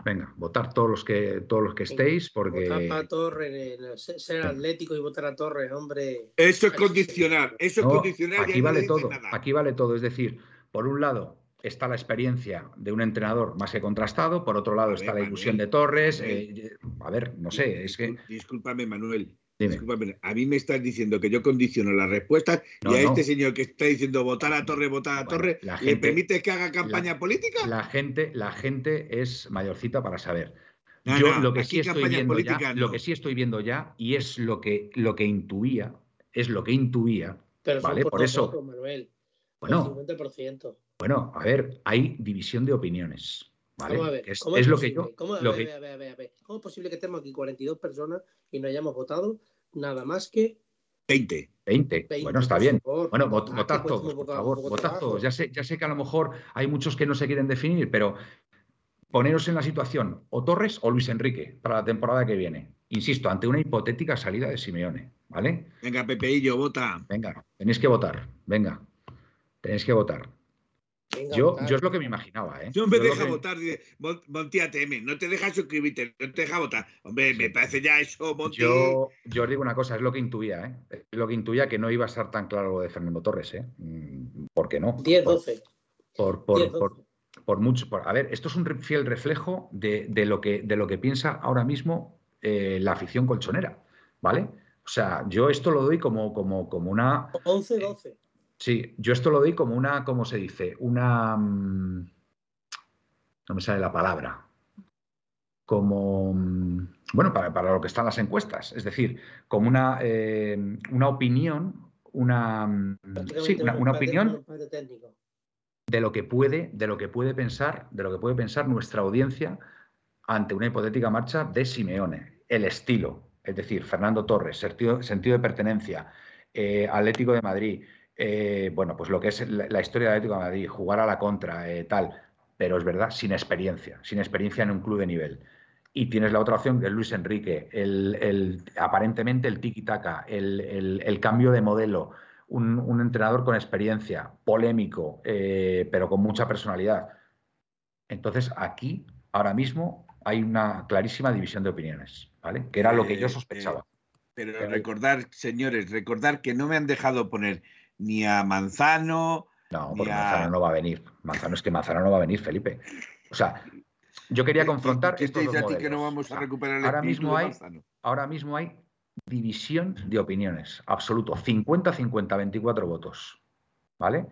Venga, votar todos los que todos los que estéis, porque. Votar para Torres, ser atlético y votar a Torres, hombre. Eso es condicional, eso es condicional. Aquí vale todo, aquí vale todo. Es decir, por un lado, está la experiencia de un entrenador más que contrastado, por otro lado está la ilusión de Torres. Eh, a ver, no sé, es que. Discúlpame, Manuel. Discúlpame, a mí me estás diciendo que yo condiciono las respuestas y a este señor que está diciendo votar a Torres, votar a Torres, ¿le permite que haga campaña política? La gente, la gente es mayorcita para saber. yo lo que sí estoy viendo ya, lo que sí estoy viendo ya, y es lo que, lo que intuía, es lo que intuía, ¿vale? Por, eso. Manuel, bueno, 50%. Bueno, a ver, hay división de opiniones. ¿Vale? es, lo que yo. ¿Cómo, lo que... ¿Cómo es posible que estemos aquí 42 personas y no hayamos votado nada más que 20. 20. bueno, está bien. Bueno, votad todos, por favor, votad todos. Ya sé, ya sé que a lo mejor hay muchos que no se quieren definir, pero poneros en la situación o Torres o Luis Enrique para la temporada que viene. Insisto, ante una hipotética salida de Simeone, ¿vale? Venga, Pepeillo, vota. Venga, tenéis que votar. Venga, tenéis que votar yo, yo es lo que me imaginaba, ¿eh? No me deja votar, dice, Monti ATM, no te deja suscribirte, no te deja votar. Hombre, me parece ya eso, Monti. Yo, yo os digo una cosa, es lo que intuía, ¿eh? Es lo que intuía que no iba a ser tan claro lo de Fernando Torres, ¿eh? Mm, ¿Por qué no? 10-12. Por, por, por, por, mucho. a ver, esto es un fiel reflejo de, de, lo, que, de lo que piensa ahora mismo eh, la afición colchonera, ¿vale? O sea, yo esto lo doy como, como, como una. 11-12. Sí, yo esto lo doy como una, ¿cómo se dice? Una... Mm, no me sale la palabra. Como, mm, bueno, para, lo que están las encuestas, es decir, como una, eh, una opinión, una, mm, sí, una, opinión de lo que puede, de lo que puede pensar, de lo que puede pensar nuestra audiencia ante una hipotética marcha de Simeone, el estilo, es decir, Fernando Torres, sentido, sentido de pertenencia, eh, Atlético de Madrid, eh, bueno, pues lo que es la, historia de Atlético de Madrid, jugar a la contra, eh, tal, pero es verdad, sin experiencia, sin experiencia en un club de nivel. Y tienes la otra opción que es Luis Enrique, el, aparentemente el tiki-taka, el, cambio de modelo, un, entrenador con experiencia, polémico, eh, pero con mucha personalidad. Entonces, aquí, ahora mismo, hay una clarísima división de opiniones, ¿vale? Que era lo que yo sospechaba. pero recordar, señores, recordar que no me han dejado poner ni a Manzano. No, porque Manzano no va a venir. Manzano es que Manzano no va a venir, Felipe. O sea, yo quería confrontar. ¿Qué te dice a ti que no vamos a recuperar el ahora mismo hay, Ahora mismo hay división de opiniones, absoluto. 50-50, 24 votos. ¿Vale?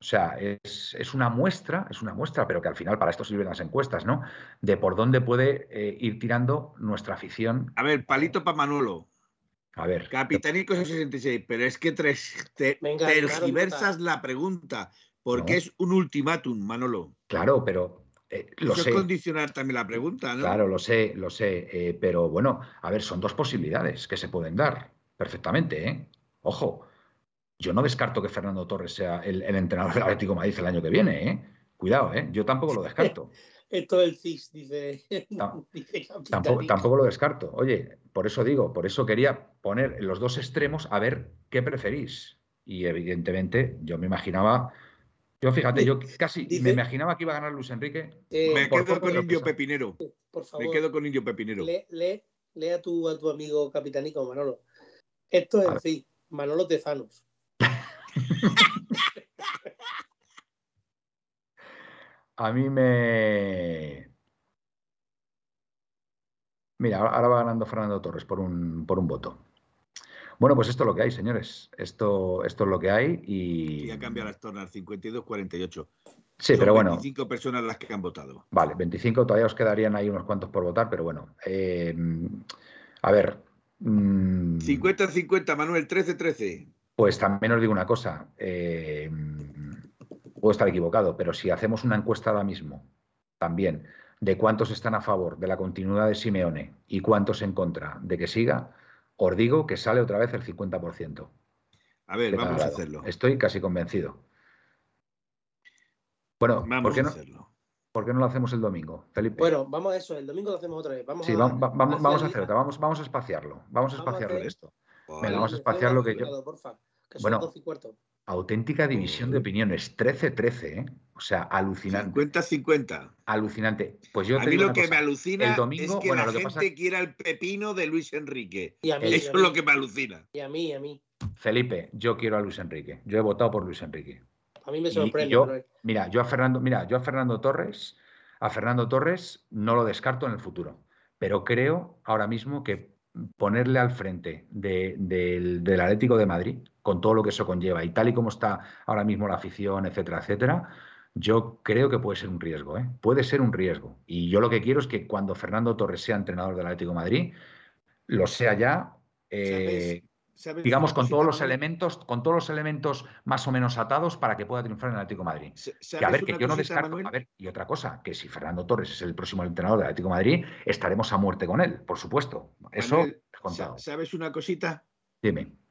O sea, es, una muestra, es una muestra, pero que al final para esto sirven las encuestas, ¿no? De por dónde puede eh, ir tirando nuestra afición. A ver, palito para Manolo. A ver. Capitanico 66, pero es que tres, tergiversas la pregunta, porque es un ultimátum, Manolo. Claro, pero eh, lo sé. condicionar también la pregunta, ¿no? Claro, lo sé, lo sé. Eh, pero bueno, a ver, son dos posibilidades que se pueden dar perfectamente, ¿eh? Ojo, yo no descarto que Fernando Torres sea el, entrenador del Atlético Madrid el año que viene, ¿eh? Cuidado, ¿eh? Yo tampoco lo descarto. Esto el CIS, dice. tampoco, lo descarto. Oye, por eso digo, por eso quería poner los dos extremos a ver qué preferís. Y evidentemente yo me imaginaba, yo fíjate, yo casi me imaginaba que iba a ganar Luis Enrique. Eh, me quedo con Indio Pepinero. Por favor, me quedo con Indio Pepinero. Lee, a, tu, a tu amigo capitanico Manolo. Esto es el CIS, Manolo Tezanos. A mí me. Mira, ahora va ganando Fernando Torres por un, por un voto. Bueno, pues esto es lo que hay, señores. Esto, esto es lo que hay y. Ya cambia las tornas, 52-48. Sí, pero bueno. 25 personas las que han votado. Vale, 25 todavía os quedarían ahí unos cuantos por votar, pero bueno. Eh, a ver. 50-50, mm, Manuel, 13-13. Pues también os digo una cosa. Eh, puedo estar equivocado, pero si hacemos una encuesta ahora mismo, también, de cuántos están a favor de la continuidad de Simeone y cuántos en contra de que siga, os digo que sale otra vez el 50%. A ver, vamos a hacerlo. Estoy casi convencido. Bueno, vamos ¿por qué no, a hacerlo. ¿Por qué no lo hacemos el domingo, Felipe? Bueno, vamos a eso, el domingo lo hacemos otra vez. Vamos sí, vamos, vamos, a hacerlo, vamos, vamos a espaciarlo. Vamos a espaciarlo esto. vamos a espaciarlo que yo. bueno, y cuarto. Auténtica división de opiniones. 13-13, ¿eh? O sea, alucinante. 50-50. Alucinante. Pues yo a mí lo que me alucina el domingo, es que la gente quiera el pepino de Luis Enrique. Y a mí, Eso es lo que me alucina. Y a mí, a mí. Felipe, yo quiero a Luis Enrique. Yo he votado por Luis Enrique. A mí me sorprende. mira, yo a Fernando, mira, yo a Fernando Torres, a Fernando Torres no lo descarto en el futuro. Pero creo ahora mismo que ponerle al frente del Atlético de Madrid, con todo lo que eso conlleva, y tal y como está ahora mismo la afición, etcétera, etcétera, yo creo que puede ser un riesgo, ¿eh? Puede ser un riesgo. Y yo lo que quiero es que cuando Fernando Torres sea entrenador del Atlético de Madrid, lo sea ya, eh, digamos, con todos los elementos, con todos los elementos más o menos atados para que pueda triunfar en el Atlético de Madrid. Que a ver, que yo no descarto. A ver, y otra cosa, que si Fernando Torres es el próximo entrenador del Atlético de Madrid, estaremos a muerte con él, por supuesto. Eso contado. ¿Sabes una cosita? Dime.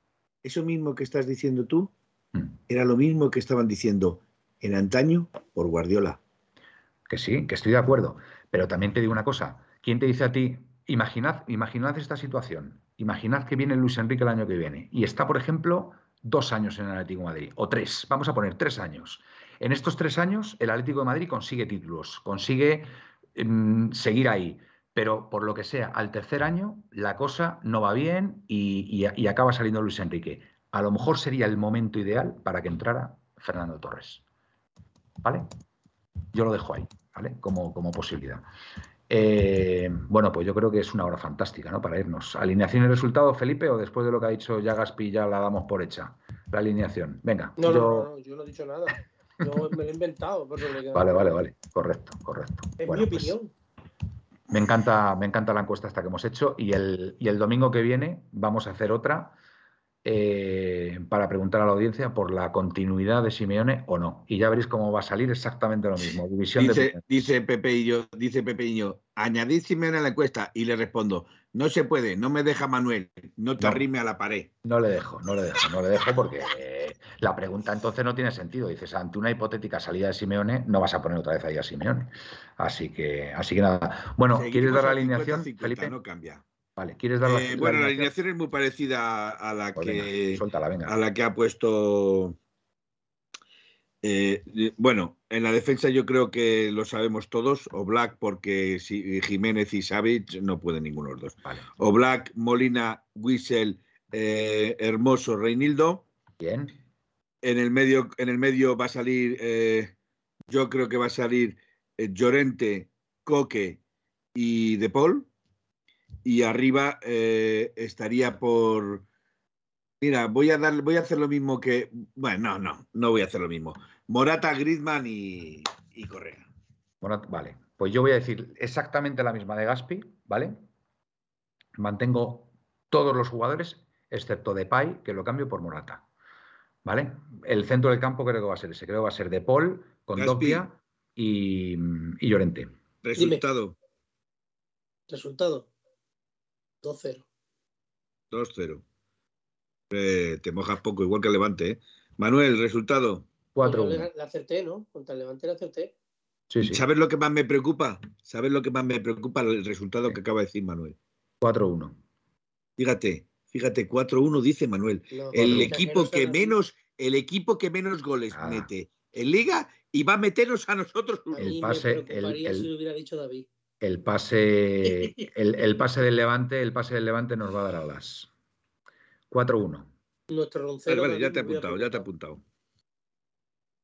Eso mismo que estás diciendo tú, mm. era lo mismo que estaban diciendo en antaño por Guardiola. Que sí, que estoy de acuerdo. Pero también te digo una cosa. ¿Quién te dice a ti, imaginad, imaginad esta situación? Imaginad que viene Luis Enrique el año que viene y está, por ejemplo, dos años en el Atlético de Madrid, o tres, vamos a poner tres años. En estos tres años, el Atlético de Madrid consigue títulos, consigue mm, seguir ahí, pero por lo que sea, al tercer año la cosa no va bien y, y acaba saliendo Luis Enrique. A lo mejor sería el momento ideal para que entrara Fernando Torres. ¿Vale? Yo lo dejo ahí, ¿vale? Como, como posibilidad. Eh, bueno, pues yo creo que es una hora fantástica, ¿no? Para irnos. ¿Alineación y resultado, Felipe, o después de lo que ha dicho ya Gaspi ya la damos por hecha? La alineación. Venga. No, yo... no, no, yo no he dicho nada. Yo me lo he inventado. vale, vale, vale. Correcto, correcto. Es mi pues opinión. Me encanta, me encanta la encuesta esta que hemos hecho y el, y el domingo que viene vamos a hacer otra eh, para preguntar a la audiencia por la continuidad de Simeone o no. Y ya veréis cómo va a salir exactamente lo mismo. División dice, de... dice Pepe y yo, dice Pepe y yo, añadid Simeone a la encuesta y le respondo, no se puede, no me deja Manuel, no te arrime a la pared. No le dejo, no le dejo, no le dejo porque la pregunta entonces no tiene sentido. Dices, ante una hipotética salida de Simeone, no vas a poner otra vez ahí a Simeone. Así que, así que nada. Bueno, ¿quieres dar la alineación, Felipe? No cambia. Vale, ¿quieres dar la, eh, Bueno, la alineación es muy parecida a la pues que a la que ha puesto. Eh, bueno, en la defensa yo creo que lo sabemos todos. O Black, porque si, Jiménez y Savage no pueden ninguno de los dos. O Black, Molina, Wissel, eh, Hermoso, Reinildo. Bien. En el medio, en el medio va a salir, yo creo que va a salir Llorente, Coque y De Paul y arriba eh, estaría por. Mira, voy a dar, voy a hacer lo mismo que. Bueno, no, no, no voy a hacer lo mismo. Morata, Griezmann y, Correa. vale, pues yo voy a decir exactamente la misma de Gaspi, ¿vale? Mantengo todos los jugadores, excepto Depay, que lo cambio por Morata. ¿Vale? El centro del campo creo que va a ser ese. Creo que va a ser De Paul, con y, y Llorente. Resultado. Resultado. 2-0. 2-0. Eh, te mojas poco, igual que el Levante. ¿eh? Manuel, resultado. 4-1. La acerté, ¿no? Contra el Levante la acerté. Sí, sí. ¿Sabes lo que más me preocupa? ¿Sabes lo que más me preocupa? El resultado que acaba de decir Manuel. 4-1. Fíjate, fíjate, 4-1 dice Manuel. el equipo que menos, el equipo que menos goles ah. mete en Liga y va a meternos a nosotros. El pase, el, el, si lo hubiera dicho David el pase, el, pase del Levante, el pase del Levante nos va a dar alas. 4-1. Nuestro Vale, ya te he apuntado, ya te he apuntado.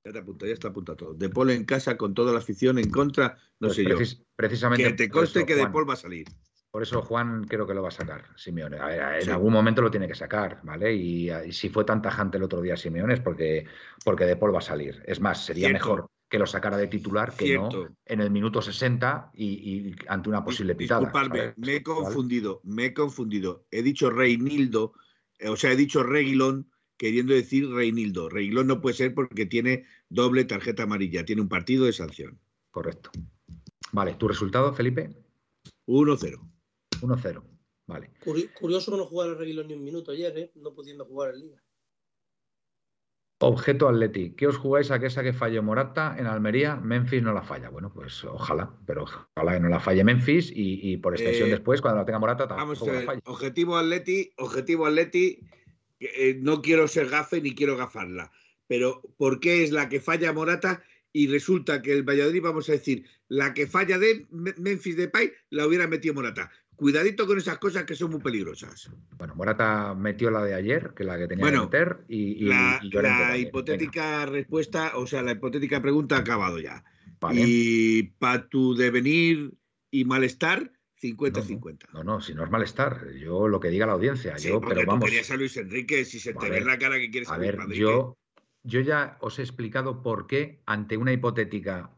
Ya te apuntado, ya está apuntado todo. De Paul en casa con toda la afición en contra, no pues sé yo. Precisamente. Que te conste que De Paul va a salir. Por eso Juan creo que lo va a sacar, Simeone. en algún momento lo tiene que sacar, ¿vale? Y, si fue tan tajante el otro día Simeone es porque, porque De Paul va a salir. Es más, sería mejor que lo sacara de titular que no en el minuto 60 y, ante una posible pitada. Disculpadme, me he confundido, me he confundido. He dicho Reinildo, eh, o sea, he dicho Reguilón queriendo decir Reinildo. Reguilón no puede ser porque tiene doble tarjeta amarilla, tiene un partido de sanción. Correcto. Vale, ¿tu resultado, Felipe? 1-0. 1-0, vale. Curioso que no jugara Reguilón ni un minuto ayer, ¿eh? no pudiendo jugar en Liga. Objeto Atleti. ¿Qué os jugáis a que esa que falle Morata en Almería? Memphis no la falla. Bueno, pues ojalá, pero ojalá que no la falle Memphis y, por extensión eh, después, cuando la tenga Morata, vamos a ver, Objetivo Atleti, objetivo Atleti, eh, no quiero ser gafe ni quiero gafarla, pero ¿por qué es la que falla Morata y resulta que el Valladolid, vamos a decir, la que falla de Memphis Depay la hubiera metido Morata? Cuidadito con esas cosas que son muy peligrosas. Bueno, Morata metió la de ayer, que la que tenía que meter, y, la, hipotética respuesta, o sea, la hipotética pregunta ha acabado ya. Y para tu devenir y malestar, 50-50. No, no, si no es malestar, yo lo que diga la audiencia. yo, pero vamos. querías a Luis Enrique, si se te ve la cara que quieres a ver, yo, yo ya os he explicado por qué, ante una hipotética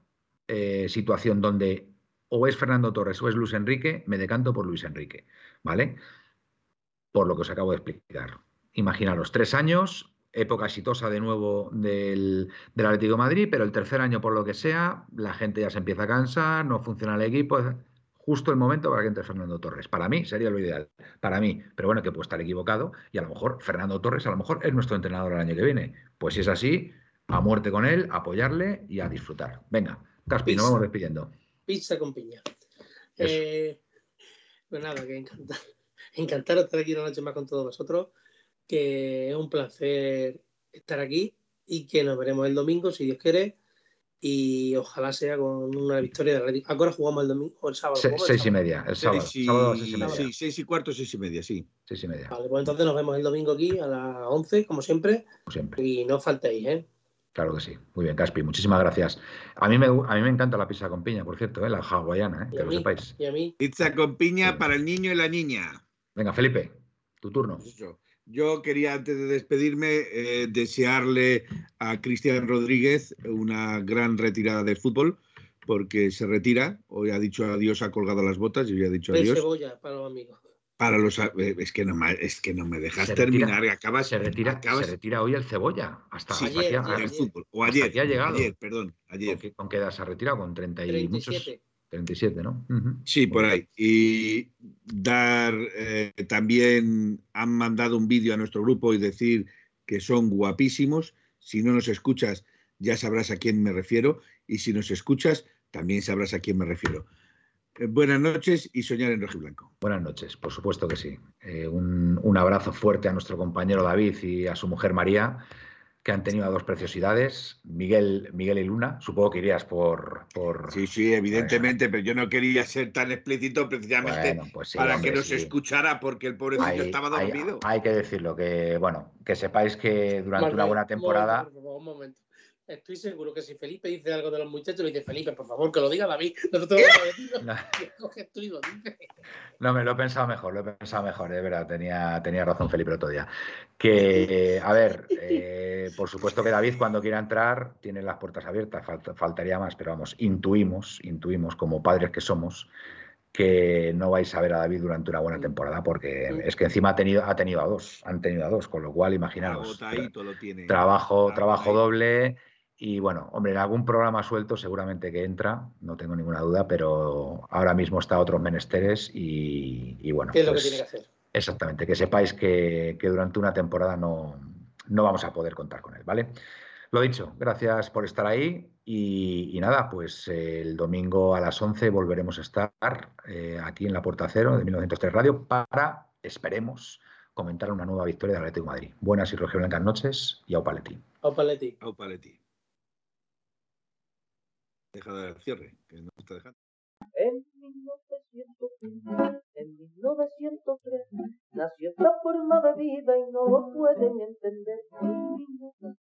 eh, situación donde o es Fernando Torres o es Luis Enrique, me decanto por Luis Enrique, ¿vale? Por lo que os acabo de explicar. Imaginaros, tres años, época exitosa de nuevo del, del Atlético de Madrid, pero el tercer año, por lo que sea, la gente ya se empieza a cansar, no funciona el equipo. Justo el momento para que entre Fernando Torres. Para mí sería lo ideal. Para mí. Pero bueno, que puedo estar equivocado y a lo mejor Fernando Torres a lo mejor es nuestro entrenador el año que viene. Pues si es así, a muerte con él, apoyarle y a disfrutar. Venga, Caspi, nos vamos despidiendo pizza con piña. Eh, pues nada, que encantar, encantar estar aquí una noche más con todos vosotros, que es un placer estar aquí y que nos veremos el domingo, si Dios quiere, y ojalá sea con una victoria de Atlético. Ahora jugamos el domingo o el sábado. seis y media, el sábado. Seis y, media. Sí, seis y cuarto, seis y media, sí. Seis y media. Vale, pues entonces nos vemos el domingo aquí a las 11, como siempre. Como siempre. Y no faltéis, ¿eh? Claro que sí. Muy bien, Caspi. Muchísimas gracias. A mí me, a mí me encanta la pizza con piña, por cierto, ¿eh? la hawaiana, ¿eh? que lo sepáis. ¿Y a mí? Pizza con piña para el niño y la niña. Venga, Felipe, tu turno. Yo quería, antes de despedirme, eh, desearle a Cristian Rodríguez una gran retirada del fútbol, porque se retira. Hoy ha dicho adiós, ha colgado las botas y hoy ha dicho adiós. cebolla para los amigos para los eh, es que no me, es que no me dejas terminar acabas, se retira se retira hoy el cebolla hasta, ayer, el fútbol o ayer ha llegado ayer perdón ayer con qué, edad se ha retirado con 30 y 37. muchos 37 no sí por ahí. Y dar eh, también han mandado un vídeo a nuestro grupo y decir que son guapísimos. Si no nos escuchas ya sabrás a quién me refiero. Y si nos escuchas también sabrás a quién me refiero. Eh, buenas noches y soñar en rojo y blanco. Buenas noches, por supuesto que sí. Eh, un, abrazo fuerte a nuestro compañero David y a su mujer María, que han tenido dos preciosidades, Miguel, Miguel y Luna. Supongo que irías por. por sí, sí, evidentemente, pero yo no quería ser tan explícito precisamente pues para que nos escuchara, porque el pobrecillo estaba dormido. Hay, que decirlo, que bueno, que sepáis que durante una buena temporada. un momento estoy seguro que si Felipe dice algo de los muchachos, le dice Felipe, por favor, que lo diga David. No, me lo he pensado mejor, lo he pensado mejor, es verdad, tenía, tenía razón Felipe el otro día. Que, a ver, eh, por supuesto que David cuando quiera entrar tiene las puertas abiertas, faltaría más, pero vamos, intuimos, intuimos como padres que somos que no vais a ver a David durante una buena temporada, porque es que encima ha tenido, ha tenido a dos, han tenido a dos, con lo cual imaginaros. Trabajo, trabajo doble y bueno, hombre, en algún programa suelto seguramente que entra, no tengo ninguna duda, pero ahora mismo está a otros menesteres y, bueno. ¿Qué es lo que pues tiene que hacer? Exactamente, que sepáis que, durante una temporada no, no, vamos a poder contar con él, ¿vale? Lo dicho, gracias por estar ahí y, nada, pues el domingo a las 11 volveremos a estar eh, aquí en la Puerta Cero de 1903 Radio para, esperemos, comentar una nueva victoria de Atlético de Madrid. Buenas y rojiblancas noches y au paleti. Au paleti. Au paleti. Deja de dar cierre, que no está dejando. En 1903, en 1903, nació esta forma de vida y no lo pueden entender. En 1903,